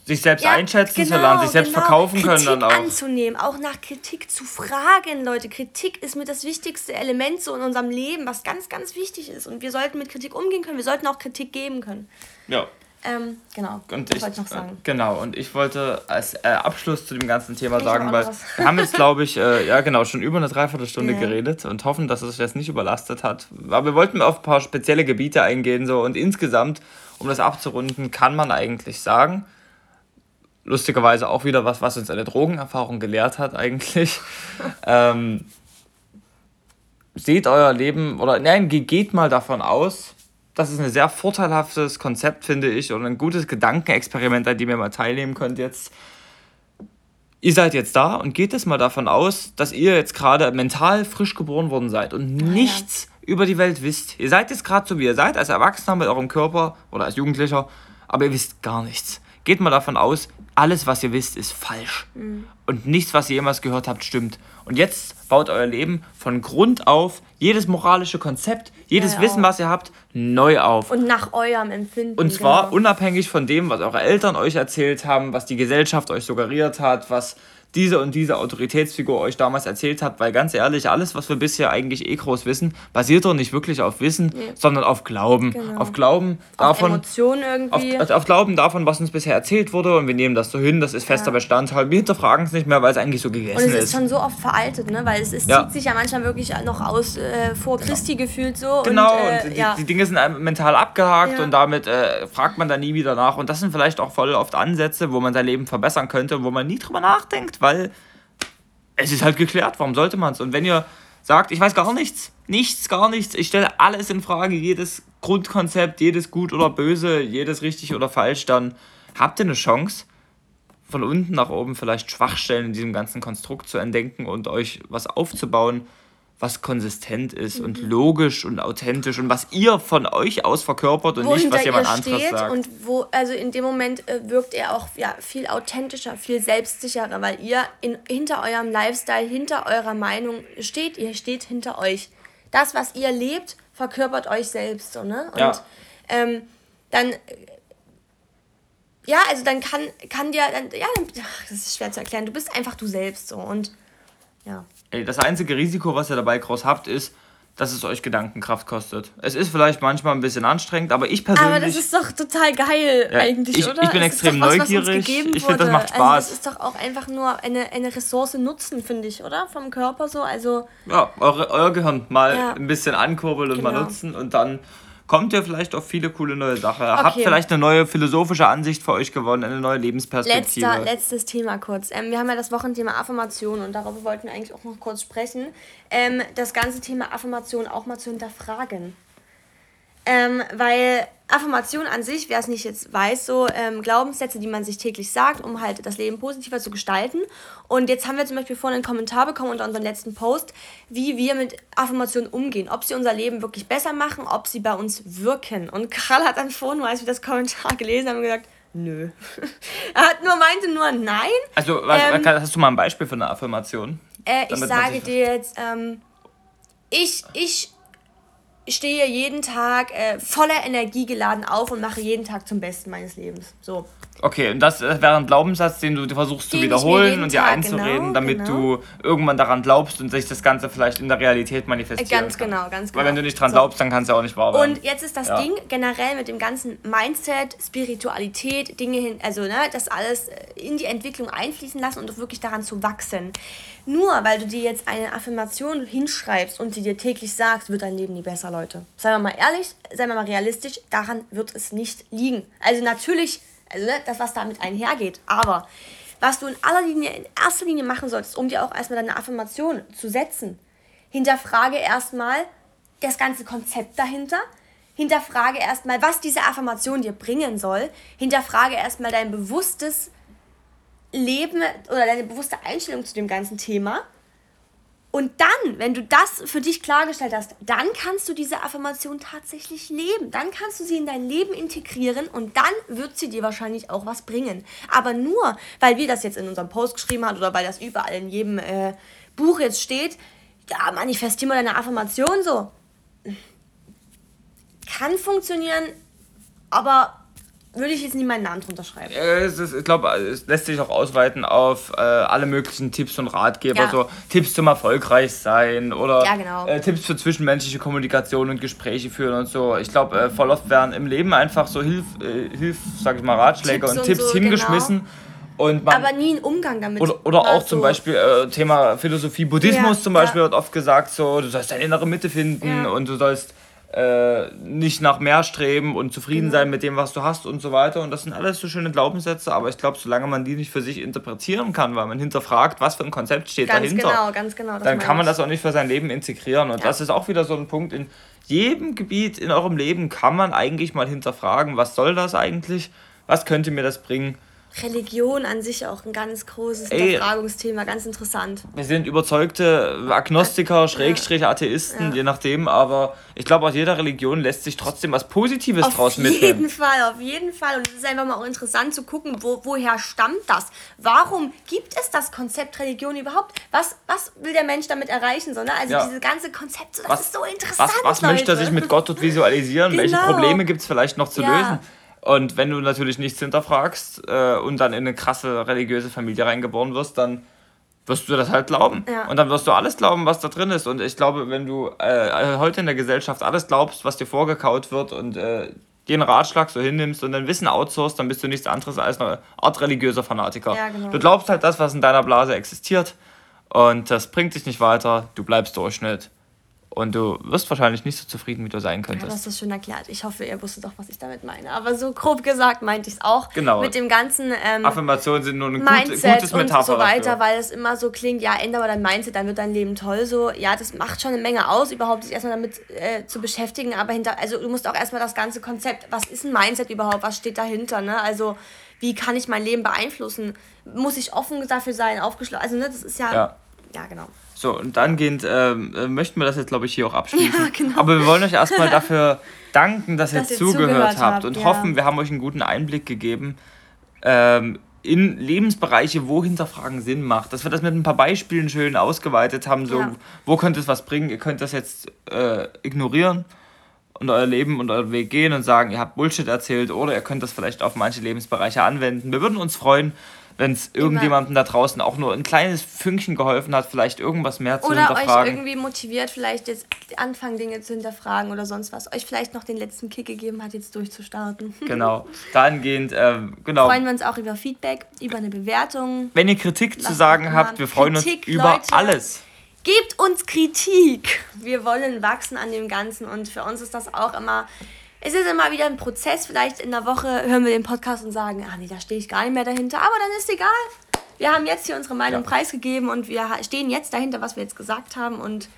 sich selbst ja, einschätzen genau, zu lernen, sich selbst genau. verkaufen Kritik können dann auch. anzunehmen, auch nach Kritik zu fragen, Leute. Kritik ist mir das wichtigste Element so in unserem Leben, was ganz, ganz wichtig ist. Und wir sollten mit Kritik umgehen können, wir sollten auch Kritik geben können. Ja. Ähm, genau, und ich, wollte noch sagen. Äh, genau, und ich wollte als äh, Abschluss zu dem ganzen Thema ich sagen, weil wir haben jetzt, glaube ich, äh, ja genau, schon über eine Dreiviertelstunde yeah. geredet und hoffen, dass es jetzt nicht überlastet hat. Aber wir wollten auf ein paar spezielle Gebiete eingehen so und insgesamt, um das abzurunden, kann man eigentlich sagen, lustigerweise auch wieder was, was uns eine Drogenerfahrung gelehrt hat eigentlich. (laughs) ähm, seht euer Leben oder nein, geht mal davon aus, das ist ein sehr vorteilhaftes Konzept, finde ich, und ein gutes Gedankenexperiment, an dem ihr mal teilnehmen könnt jetzt. Ihr seid jetzt da und geht es mal davon aus, dass ihr jetzt gerade mental frisch geboren worden seid und nichts ja. über die Welt wisst. Ihr seid jetzt gerade so, wie ihr seid, als Erwachsener mit eurem Körper oder als Jugendlicher, aber ihr wisst gar nichts. Geht mal davon aus, alles, was ihr wisst, ist falsch. Mhm. Und nichts, was ihr jemals gehört habt, stimmt. Und jetzt baut euer Leben von Grund auf, jedes moralische Konzept, jedes ja, ja. Wissen, was ihr habt, neu auf. Und nach eurem Empfinden. Und zwar genau. unabhängig von dem, was eure Eltern euch erzählt haben, was die Gesellschaft euch suggeriert hat, was diese und diese Autoritätsfigur euch damals erzählt hat, weil ganz ehrlich, alles, was wir bisher eigentlich eh groß wissen, basiert doch nicht wirklich auf Wissen, nee. sondern auf Glauben. Genau. Auf Glauben auf davon. Emotionen irgendwie. Auf, auf, Glauben davon, was uns bisher erzählt wurde und wir nehmen das so hin, das ist fester ja. Bestandteil. Wir hinterfragen es nicht mehr, weil es eigentlich so gegessen ist. Und es ist, schon so oft veraltet, ne? weil es, es ja. zieht sich ja manchmal wirklich noch aus äh, vor genau. Christi gefühlt so. Genau, und, äh, und die, ja. die, Dinge sind mental abgehakt und damit äh, fragt man da nie wieder nach. Und das sind vielleicht auch voll oft Ansätze, wo man sein Leben verbessern könnte und wo man nie drüber nachdenkt, weil es ist halt geklärt, warum sollte man es? Und wenn ihr sagt, ich weiß gar nichts, nichts, gar nichts, ich stelle alles in Frage, jedes Grundkonzept, jedes gut oder böse, jedes richtig oder falsch, dann habt ihr eine Chance, von unten nach oben vielleicht Schwachstellen in diesem ganzen Konstrukt zu entdecken und euch was aufzubauen, was konsistent ist mhm. und logisch und authentisch und was ihr von euch aus verkörpert und nicht, was jemand anderes sagt. Und wo, also in dem Moment äh, wirkt er auch ja, viel authentischer, viel selbstsicherer, weil ihr in, hinter eurem Lifestyle, hinter eurer Meinung steht, ihr steht hinter euch. Das, was ihr lebt, verkörpert euch selbst. So, ne? Und ja. ähm, dann ja, also dann kann, kann dir, dann, ja, ach, das ist schwer zu erklären. Du bist einfach du selbst so und ja. Das einzige Risiko, was ihr dabei groß habt, ist, dass es euch Gedankenkraft kostet. Es ist vielleicht manchmal ein bisschen anstrengend, aber ich persönlich. Aber das ist doch total geil ja, eigentlich, ich, oder? Ich bin es extrem was, neugierig. ich finde, das macht Spaß. Also das ist doch auch einfach nur eine, eine Ressource nutzen, finde ich, oder? Vom Körper so. Also. Ja, eure, euer Gehirn mal ja. ein bisschen ankurbeln und genau. mal nutzen und dann kommt ihr vielleicht auf viele coole neue Sachen. Okay. Habt vielleicht eine neue philosophische Ansicht für euch gewonnen, eine neue Lebensperspektive. Letzter, letztes Thema kurz. Ähm, wir haben ja das Wochenthema Affirmation und darüber wollten wir eigentlich auch noch kurz sprechen. Ähm, das ganze Thema Affirmation auch mal zu hinterfragen. Ähm, weil Affirmation an sich, wer es nicht jetzt weiß, so ähm, Glaubenssätze, die man sich täglich sagt, um halt das Leben positiver zu gestalten. Und jetzt haben wir zum Beispiel vorhin einen Kommentar bekommen unter unserem letzten Post, wie wir mit Affirmationen umgehen, ob sie unser Leben wirklich besser machen, ob sie bei uns wirken. Und Karl hat dann vorhin, als wir das Kommentar gelesen haben, gesagt, nö. (laughs) er hat nur meinte nur nein. Also was, ähm, hast du mal ein Beispiel für eine Affirmation? Äh, ich sage dir jetzt, ähm, ich, ich stehe jeden Tag äh, voller Energie geladen auf und mache jeden Tag zum Besten meines Lebens. So. Okay, und das wäre ein Glaubenssatz, den du versuchst den zu wiederholen und dir einzureden, genau, damit genau. du irgendwann daran glaubst und sich das Ganze vielleicht in der Realität manifestiert. Ganz kann. genau, ganz genau. Weil wenn du nicht dran so. glaubst, dann kannst du auch nicht wahr werden. Und jetzt ist das ja. Ding generell mit dem ganzen Mindset, Spiritualität, Dinge hin, also ne, das alles in die Entwicklung einfließen lassen und auch wirklich daran zu wachsen. Nur weil du dir jetzt eine Affirmation hinschreibst und sie dir täglich sagst, wird dein Leben nie besser, Leute. Seien wir mal ehrlich, seien wir mal realistisch, daran wird es nicht liegen. Also natürlich also ne, das, was damit einhergeht. Aber was du in aller Linie, in erster Linie machen solltest, um dir auch erstmal deine Affirmation zu setzen, hinterfrage erstmal das ganze Konzept dahinter. Hinterfrage erstmal, was diese Affirmation dir bringen soll. Hinterfrage erstmal dein bewusstes Leben oder deine bewusste Einstellung zu dem ganzen Thema. Und dann, wenn du das für dich klargestellt hast, dann kannst du diese Affirmation tatsächlich leben. Dann kannst du sie in dein Leben integrieren und dann wird sie dir wahrscheinlich auch was bringen. Aber nur, weil wir das jetzt in unserem Post geschrieben haben oder weil das überall in jedem äh, Buch jetzt steht, ja, manifestier mal deine Affirmation so. Kann funktionieren, aber würde ich jetzt nie meinen Namen drunter schreiben. Ist, ich glaube, es lässt sich auch ausweiten auf äh, alle möglichen Tipps und Ratgeber, ja. so Tipps zum erfolgreich sein oder ja, genau. äh, Tipps für zwischenmenschliche Kommunikation und Gespräche führen und so. Ich glaube, äh, voll oft werden im Leben einfach so Hilf, äh, Hilf sag ich mal, Ratschläge Tipps und, und Tipps so, hingeschmissen. Genau. Und man, aber nie ein Umgang damit. Oder, oder auch so. zum Beispiel äh, Thema Philosophie, Buddhismus ja, zum Beispiel wird oft gesagt, so du sollst deine innere Mitte finden und du sollst äh, nicht nach mehr streben und zufrieden genau. sein mit dem, was du hast und so weiter. Und das sind alles so schöne Glaubenssätze, aber ich glaube, solange man die nicht für sich interpretieren kann, weil man hinterfragt, was für ein Konzept steht ganz dahinter, genau, ganz genau, dann kann man das auch nicht für sein Leben integrieren. Und ja. das ist auch wieder so ein Punkt, in jedem Gebiet in eurem Leben kann man eigentlich mal hinterfragen, was soll das eigentlich, was könnte mir das bringen. Religion an sich auch ein ganz großes Ey, Fragungsthema, ganz interessant. Wir sind überzeugte Agnostiker, Schrägstrich, Atheisten, ja. je nachdem, aber ich glaube, aus jeder Religion lässt sich trotzdem was Positives auf draus mitnehmen. Auf jeden Fall, auf jeden Fall. Und es ist einfach mal auch interessant zu gucken, wo, woher stammt das? Warum gibt es das Konzept Religion überhaupt? Was, was will der Mensch damit erreichen? So, ne? Also ja. dieses ganze Konzept, das was, ist so interessant. Was, was möchte er sich mit Gott dort visualisieren? genau. Welche Probleme gibt es vielleicht noch zu lösen? Und wenn du natürlich nichts hinterfragst äh, und dann in eine krasse religiöse Familie reingeboren wirst, dann wirst du das halt glauben. Ja. Und dann wirst du alles glauben, was da drin ist. Und ich glaube, wenn du äh, heute in der Gesellschaft alles glaubst, was dir vorgekaut wird und äh, den Ratschlag so hinnimmst und dein Wissen outsourcest, dann bist du nichts anderes als eine Art religiöser Fanatiker. Ja, genau. Du glaubst halt das, was in deiner Blase existiert. Und das bringt dich nicht weiter. Du bleibst Durchschnitt. Und du wirst wahrscheinlich nicht so zufrieden, wie du sein könntest. Ja, du hast das schön erklärt. Ich hoffe, ihr wusstet doch, was ich damit meine. Aber so grob gesagt meinte ich es auch. Genau. Mit dem ganzen ähm, Affirmationen sind nur ein Mindset gutes Metapher und so weiter, dafür. weil es immer so klingt, ja, ändere dein Mindset, dann wird dein Leben toll. So, ja, das macht schon eine Menge aus, überhaupt sich erstmal damit äh, zu beschäftigen. Aber hinter, also du musst auch erstmal das ganze Konzept, was ist ein Mindset überhaupt, was steht dahinter, ne? Also wie kann ich mein Leben beeinflussen? Muss ich offen dafür sein, aufgeschlossen? Also, ne, das ist ja. Ja. Ja, genau. So, und dahingehend ähm, äh, möchten wir das jetzt, glaube ich, hier auch abschließen. Ja, genau. Aber wir wollen euch erstmal dafür (laughs) danken, dass, dass ihr, zugehört, zugehört habt und ja. hoffen, wir haben euch einen guten Einblick gegeben ähm, in Lebensbereiche, wo Hinterfragen Sinn macht. Dass wir das mit ein paar Beispielen schön ausgeweitet haben, so, ja. wo könnte es was bringen, ihr könnt das jetzt äh, ignorieren und euer Leben und euren Weg gehen und sagen, ihr habt Bullshit erzählt oder ihr könnt das vielleicht auf manche Lebensbereiche anwenden. Wir würden uns freuen, wenn es irgendjemandem da draußen auch nur ein kleines Fünkchen geholfen hat, vielleicht irgendwas mehr zu oder hinterfragen. Oder euch irgendwie motiviert, vielleicht jetzt anfangen, Dinge zu hinterfragen oder sonst was. Euch vielleicht noch den letzten Kick gegeben hat, jetzt durchzustarten. (laughs) Genau. Dahingehend, ähm, genau. Freuen wir uns auch über Feedback, über eine Bewertung. Wenn ihr Kritik zu sagen habt, wir freuen Kritik, uns über Leute, alles. Gebt uns Kritik. Wir wollen wachsen an dem Ganzen und für uns ist das auch immer es ist immer wieder ein Prozess. Vielleicht in der Woche hören wir den Podcast und sagen, ah nee, da stehe ich gar nicht mehr dahinter. Aber dann ist egal. Wir haben jetzt hier unsere Meinung ja. preisgegeben und wir stehen jetzt dahinter, was wir jetzt gesagt haben und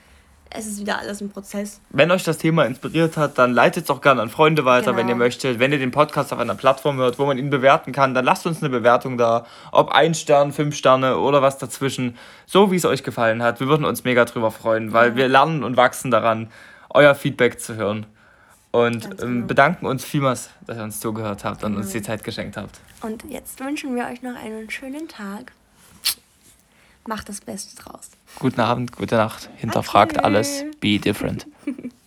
es ist wieder alles ein Prozess. Wenn euch das Thema inspiriert hat, dann leitet es auch gerne an Freunde weiter, genau. wenn ihr möchtet. Wenn ihr den Podcast auf einer Plattform hört, wo man ihn bewerten kann, dann lasst uns eine Bewertung da. Ob ein Stern, fünf Sterne oder was dazwischen. So wie es euch gefallen hat. Wir würden uns mega drüber freuen, weil wir lernen und wachsen daran, euer Feedback zu hören. Und ähm, genau. bedanken uns vielmals, dass ihr uns zugehört habt und genau. uns die Zeit geschenkt habt. Und jetzt wünschen wir euch noch einen schönen Tag. Macht das Beste draus. Guten Abend, gute Nacht. Hinterfragt okay. alles. Be different. (laughs)